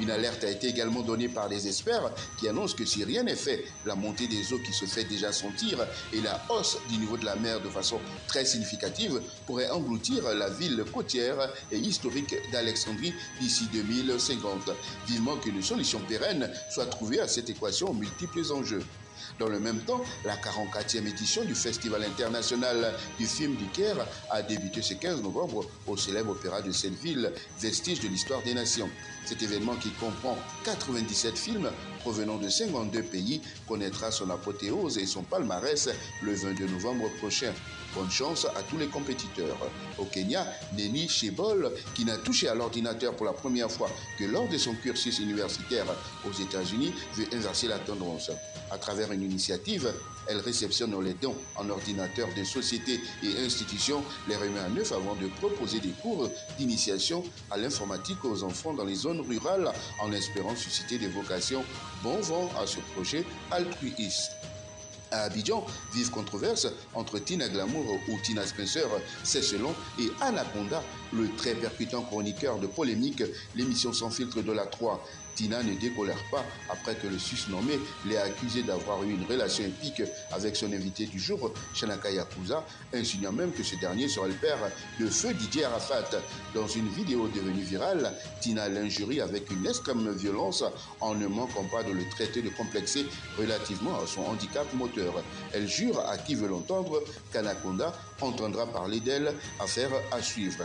Une alerte a été également donnée par les experts qui annoncent que si rien n'est fait, la montée des eaux qui se fait déjà sentir et la hausse du niveau de la mer de façon très significative pourrait engloutir la ville côtière et historique d'Alexandrie d'ici 2050. Vivement qu'une solution pérenne soit trouvée à cette équation aux multiples enjeux. Dans le même temps, la 44e édition du Festival international du film du Caire a débuté ce 15 novembre au célèbre opéra de cette ville, vestige de l'histoire des nations. Cet événement qui comprend 97 films provenant de 52 pays connaîtra son apothéose et son palmarès le 22 novembre prochain. Bonne chance à tous les compétiteurs. Au Kenya, Neni Shebol, qui n'a touché à l'ordinateur pour la première fois que lors de son cursus universitaire aux États-Unis, veut inverser la tendance. À travers une initiative, elle réceptionne les dons en ordinateur des sociétés et institutions, les remet à neuf avant de proposer des cours d'initiation à l'informatique aux enfants dans les zones rurales en espérant susciter des vocations. Bon vent à ce projet altruiste. À Abidjan, vive controverse entre Tina Glamour ou Tina Spencer, c'est selon, et Anaconda, le très percutant chroniqueur de polémique, l'émission sans filtre de la 3. Tina ne décolère pas après que le susnommé l'ait accusé d'avoir eu une relation épique avec son invité du jour, Shanaka Yakuza, insinuant même que ce dernier serait le père de feu Didier Arafat. Dans une vidéo devenue virale, Tina l'injurie avec une extrême violence en ne manquant pas de le traiter de complexé relativement à son handicap moteur. Elle jure à qui veut l'entendre qu'Anaconda entendra parler d'elle, affaire à suivre.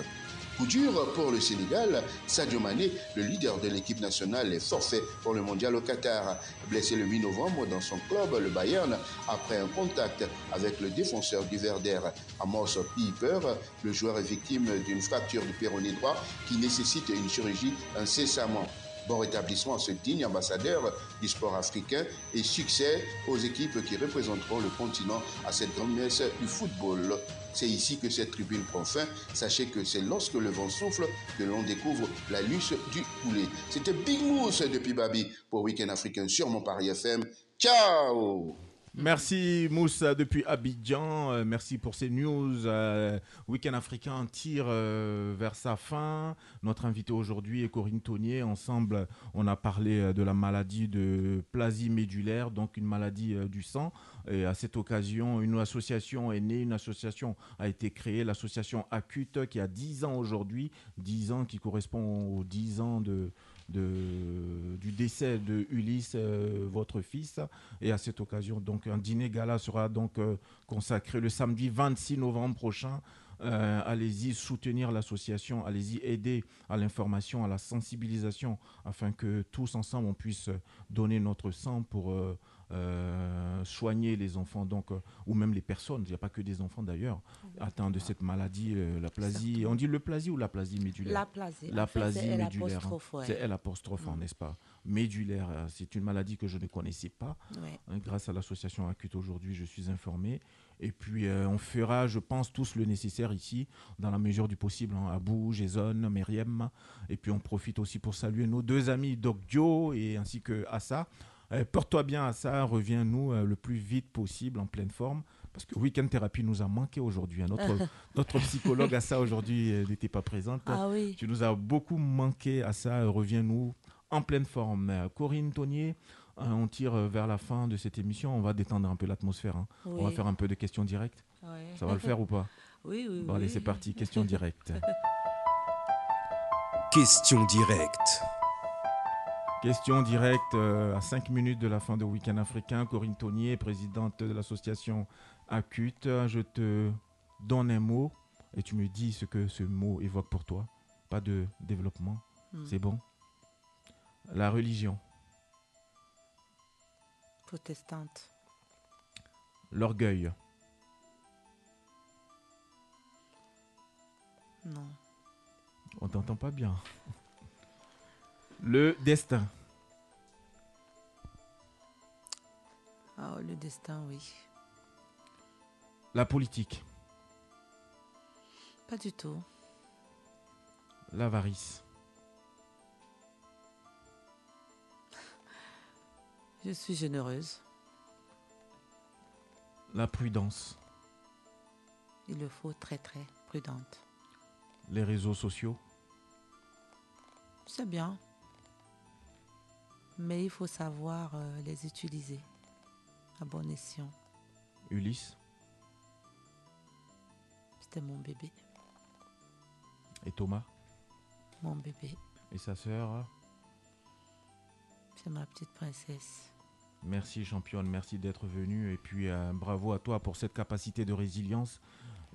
Coup dur pour le Sénégal, Sadio Mané, le leader de l'équipe nationale, est forfait pour le mondial au Qatar. Blessé le 8 novembre dans son club, le Bayern, après un contact avec le défenseur du Verder, Amos Piper, le joueur est victime d'une fracture du péroné droit qui nécessite une chirurgie incessamment. Bon rétablissement à ce digne ambassadeur du sport africain et succès aux équipes qui représenteront le continent à cette grande messe du football. C'est ici que cette tribune prend fin. Sachez que c'est lorsque le vent souffle que l'on découvre la luce du poulet. C'était Big Mousse depuis Babi pour Week-end africain sur mon Paris FM. Ciao Merci Moussa depuis Abidjan. Euh, merci pour ces news. Euh, Week-end africain tire euh, vers sa fin. Notre invité aujourd'hui est Corinne Tonnier. Ensemble, on a parlé euh, de la maladie de plasie médulaire, donc une maladie du sang. Et à cette occasion, une association est née, une association a été créée, l'association Acute, qui a 10 ans aujourd'hui, 10 ans qui correspond aux 10 ans de, de- du décès de Ulysse, euh, votre fils. Et à cette occasion, donc, un dîner gala sera donc euh, consacré le samedi 26 novembre prochain. Euh, allez-y soutenir l'association, allez-y aider à l'information, à la sensibilisation, afin que tous ensemble on puisse donner notre sang pour euh, soigner les enfants, donc, euh, ou même les personnes, il n'y a pas que des enfants d'ailleurs, atteints de cette maladie, euh, la plasie. On dit le plasie ou la plasie médulaire La plasie. La fait, plasie médulaire. hein. C'est L apostrophe, hein, Mm. n'est-ce pas? Médulaire, c'est une maladie que je ne connaissais pas. Ouais. Hein, Grâce à l'association Acute aujourd'hui, je suis informé. Et puis, euh, on fera, je pense, tous le nécessaire ici, dans la mesure du possible, hein, Abou, Jason, Myriam. Et puis, on profite aussi pour saluer nos deux amis, Doc Dio et ainsi que Assa. Euh, Porte-toi bien, Assa. Reviens-nous euh, le plus vite possible, en pleine forme. Parce que Weekend Thérapie nous a manqué aujourd'hui. hein. Notre, notre psychologue Assa aujourd'hui euh, n'était pas présente. Ah oui. Tu nous as beaucoup manqué, Assa. Reviens-nous en pleine forme. Euh, Corinne Tonnier, euh, on tire vers la fin de cette émission. On va détendre un peu l'atmosphère. hein. On va Oui. faire un peu de questions directes. Ouais. Ça va le faire ou pas? Oui, oui, Bon, allez, oui. c'est parti. Questions directes. Question directe. Question directe euh, à 5 minutes de la fin de Week-end africain. Corinne Tonnier, présidente de l'association Acute. Je te donne un mot et tu me dis ce que ce mot évoque pour toi. Pas de développement. Hmm. C'est bon? La religion, Protestante. l'orgueil, Non. on t'entend pas bien. Le destin, Ah, le destin, oui. la politique, Pas du tout. l'avarice, Je suis généreuse. la prudence, Il le faut très, très prudente. les réseaux sociaux, C'est bien. Mais il faut savoir euh, les utiliser à bon escient. Ulysse C'était mon bébé. et Thomas Mon bébé. et sa sœur. C'est ma petite princesse. Merci championne, merci d'être venue et puis euh, bravo à toi pour cette capacité de résilience.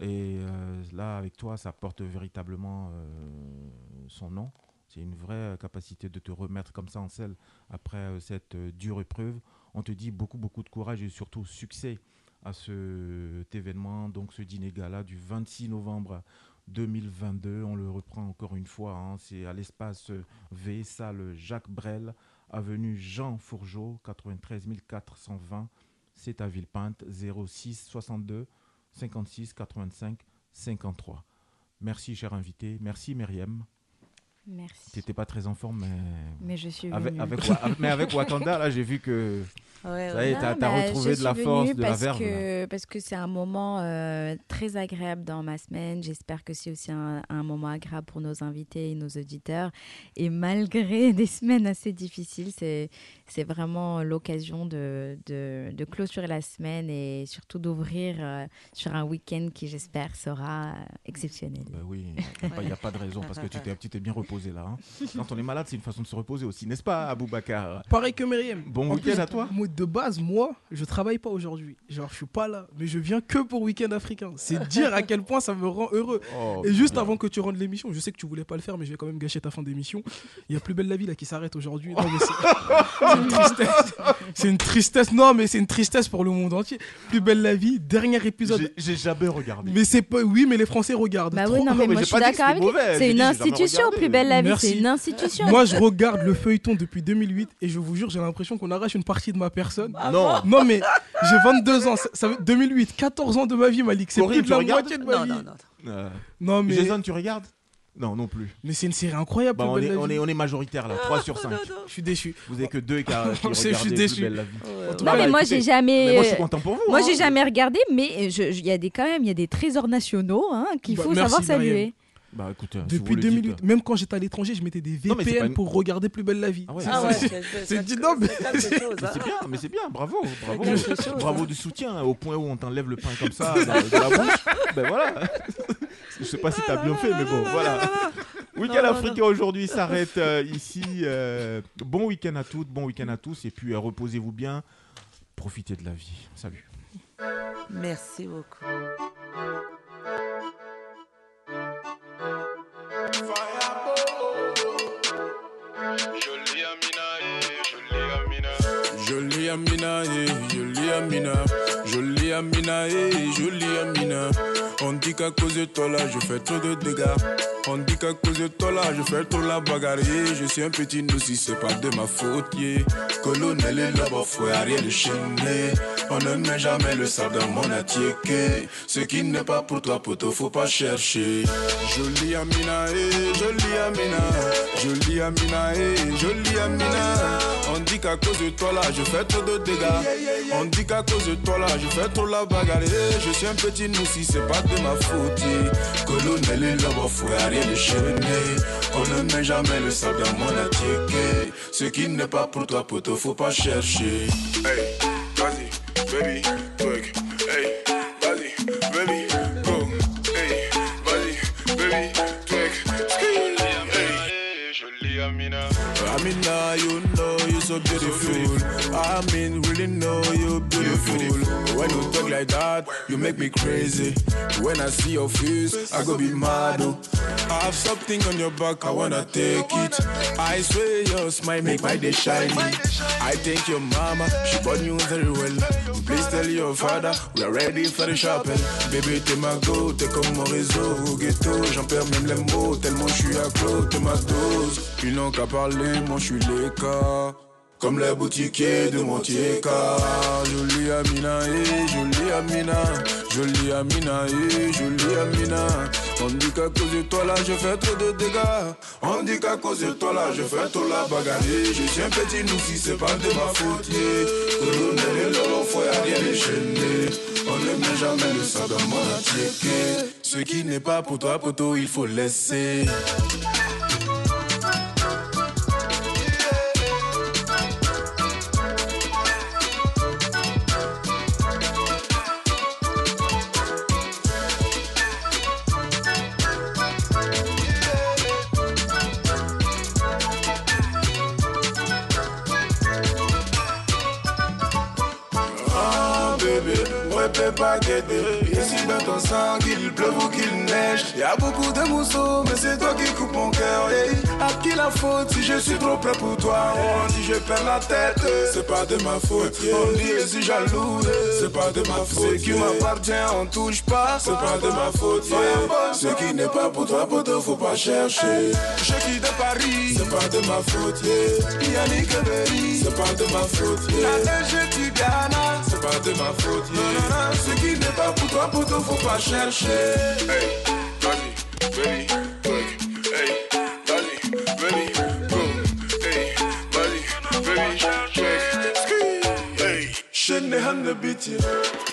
Et euh, là, avec toi, ça porte véritablement euh, son nom. C'est une vraie capacité de te remettre comme ça en selle après euh, cette euh, dure épreuve. On te dit beaucoup, beaucoup de courage et surtout succès à cet événement, donc ce dîner gala du 26 novembre 2022. On le reprend encore une fois. hein. C'est à l'espace V, salle Jacques Brel, avenue Jean Fourgeau, 93 420. C'est à Villepinte, 06 62 56 85 53. Merci, cher invité. Merci, Myriam. Merci. Tu n'étais pas très en forme, mais. Mais je suis venue. avec, mais avec Wakanda, là, j'ai vu que. Ouais, ça y est, t'as bah, as retrouvé de la force, de la verve. Que, parce que c'est un moment euh, très agréable dans ma semaine. J'espère que c'est aussi un, un moment agréable pour nos invités et nos auditeurs. Et malgré des semaines assez difficiles, c'est c'est vraiment l'occasion de, de, de clôturer la semaine et surtout d'ouvrir euh, sur un week-end qui, j'espère, sera euh, exceptionnel. Bah oui, il n'y a, pas de raison parce que tu t'es bien reposé. Reposer là. hein. Quand on est malade, c'est une façon de se reposer aussi, n'est-ce pas, Aboubacar Pareil que Myriam. Bon En week-end à toi. Moi, de base, moi, je travaille pas aujourd'hui. Genre, je suis pas là, mais je viens que pour Week-end africain. C'est dire à quel point ça me rend heureux. Oh, Et juste bien. avant que tu rendes l'émission, je sais que tu voulais pas le faire, mais je vais quand même gâcher ta fin d'émission. Il y a plus belle la vie là qui s'arrête aujourd'hui. C'est- une tristesse. C'est une tristesse. Non, mais c'est une tristesse pour le monde entier. Plus belle la vie, dernier épisode. J'ai- jamais regardé. Mais c'est pas. Oui, mais les Français regardent. Bah oui, non, mais, mais moi je suis d'accord C'est une institution, plus belle la vie, Merci. c'est une institution. Moi, je regarde le feuilleton depuis 2008 et je vous jure, j'ai l'impression qu'on arrache une partie de ma personne. Non. Non, mais j'ai 22 ans. Ça, ça veut- 2008, 14 ans de ma vie, Malik. C'est plus de tu la regardes moitié de ma Non, vie. non, non. Euh, Non, mais, Jason, tu regardes? Non, non plus. mais c'est une série incroyable. Bah, on, est, la on, vie. est, on est majoritaire là, 3 sur 5. Je suis déçu. Vous avez que deux qui, qui Je suis déçu. Belle la vie. Non, cas, mais moi j'ai jamais. mais moi, je suis content pour vous. Moi hein. j'ai jamais regardé, mais il y a des quand même il y a des trésors nationaux hein, qu'il Bah, faut merci, savoir saluer. Bah écoute, euh, Depuis le 2008, dites, même quand j'étais à l'étranger, je mettais des VPN une- pour regarder Plus belle la vie. Ah ouais, C'est- Ah ouais, c'est- dit non, mais- hein. bien, mais c'est bien, bravo, bravo, bravo hein. du soutien hein, au point où on t'enlève le pain comme ça dans, de la bouche. ben voilà. Je sais pas si t'as bien fait, mais bon, voilà. Week-end africain aujourd'hui s'arrête euh, ici. euh, bon week-end à toutes, bon week-end à tous, et puis euh, reposez-vous bien, profitez de la vie. Salut. Merci beaucoup. Amina, eh, jolie Amina. On dit qu'à cause de toi là, je fais trop de dégâts. On dit qu'à cause de toi là, je fais trop la bagarre. Je suis un petit si c'est pas de ma faute. Yeah. Colonel et le faut rien de chaîner. On ne met jamais le sable dans mon attiéké. Ce qui n'est pas pour toi, poteau, faut pas chercher. Jolie Amina, eh, jolie Amina, jolie Amina, eh, jolie Amina. On dit qu'à cause de toi là, je fais trop de dégâts. On dit qu'à cause de toi là, je fais trop la bagarre. Eh, Je suis un petit si c'est pas de ma faute. Colonel et le faut rien de. On ne met jamais le sable dans mon attiéké. Ce qui n'est pas pour toi, poteau, faut pas chercher. Hey, vas-y, baby, twerk. Hey, vas-y, baby, go. Hey, vas-y, baby, twerk. Hey, jolie Amina. Amina, you know you're so beautiful. I mean, really know you're beautiful. When you talk like that, make me crazy. When I see your face, I go be mad. oh. I have something on your back, I wanna take it. I swear your smile make my day shiny. I thank your mama, she born you very well. Please tell your father, we are ready for the shopping. Baby, t'es ma go, t'es comme mon réseau au ghetto. J'en perds même les mots, tellement je suis accro, t'es ma dose. Ils n'ont qu'à parler, moi je suis l'écart. Comme les boutiquiers de Montieka Jolie Amina, eh, jolie Amina. Jolie Amina, eh, jolie Amina. On dit qu'à cause de toi là je fais trop de dégâts. On dit qu'à cause de toi là je fais trop la bagarre. Je un petit nous si c'est pas de ma faute. Colonel et l'or, faut y rien déchaîner On ne met jamais le sable dans mon Ce qui n'est pas pour toi poteau il faut laisser t'es pas guetté Ici dans ton sang qu'il pleuve ou qu'il neige. Y'a beaucoup de mousseaux mais c'est toi qui coupe mon cœur. Hey. À qui la faute si je suis trop près pour toi? On dit je perds la tête, c'est pas de ma faute. On dit je suis jaloux, c'est pas de ma faute. Ce qui m'appartient on touche pas, c'est pas de ma faute. Yeah. Ce qui n'est pas pour toi poteau faut pas chercher. Je quitte de Paris, c'est pas de ma faute. Yeah. Yannick Berry, c'est pas de ma faute. Yeah. La neige du Ghana, c'est pas de ma faute. Yeah. non, non, non, Ce qui n'est pas pour toi poteau faut pas chercher Hey, vas-y, baby, twerk. Hey, vas-y, baby, go. Hey, vas-y, baby. Ski. Hey, shake the hand the beat yeah.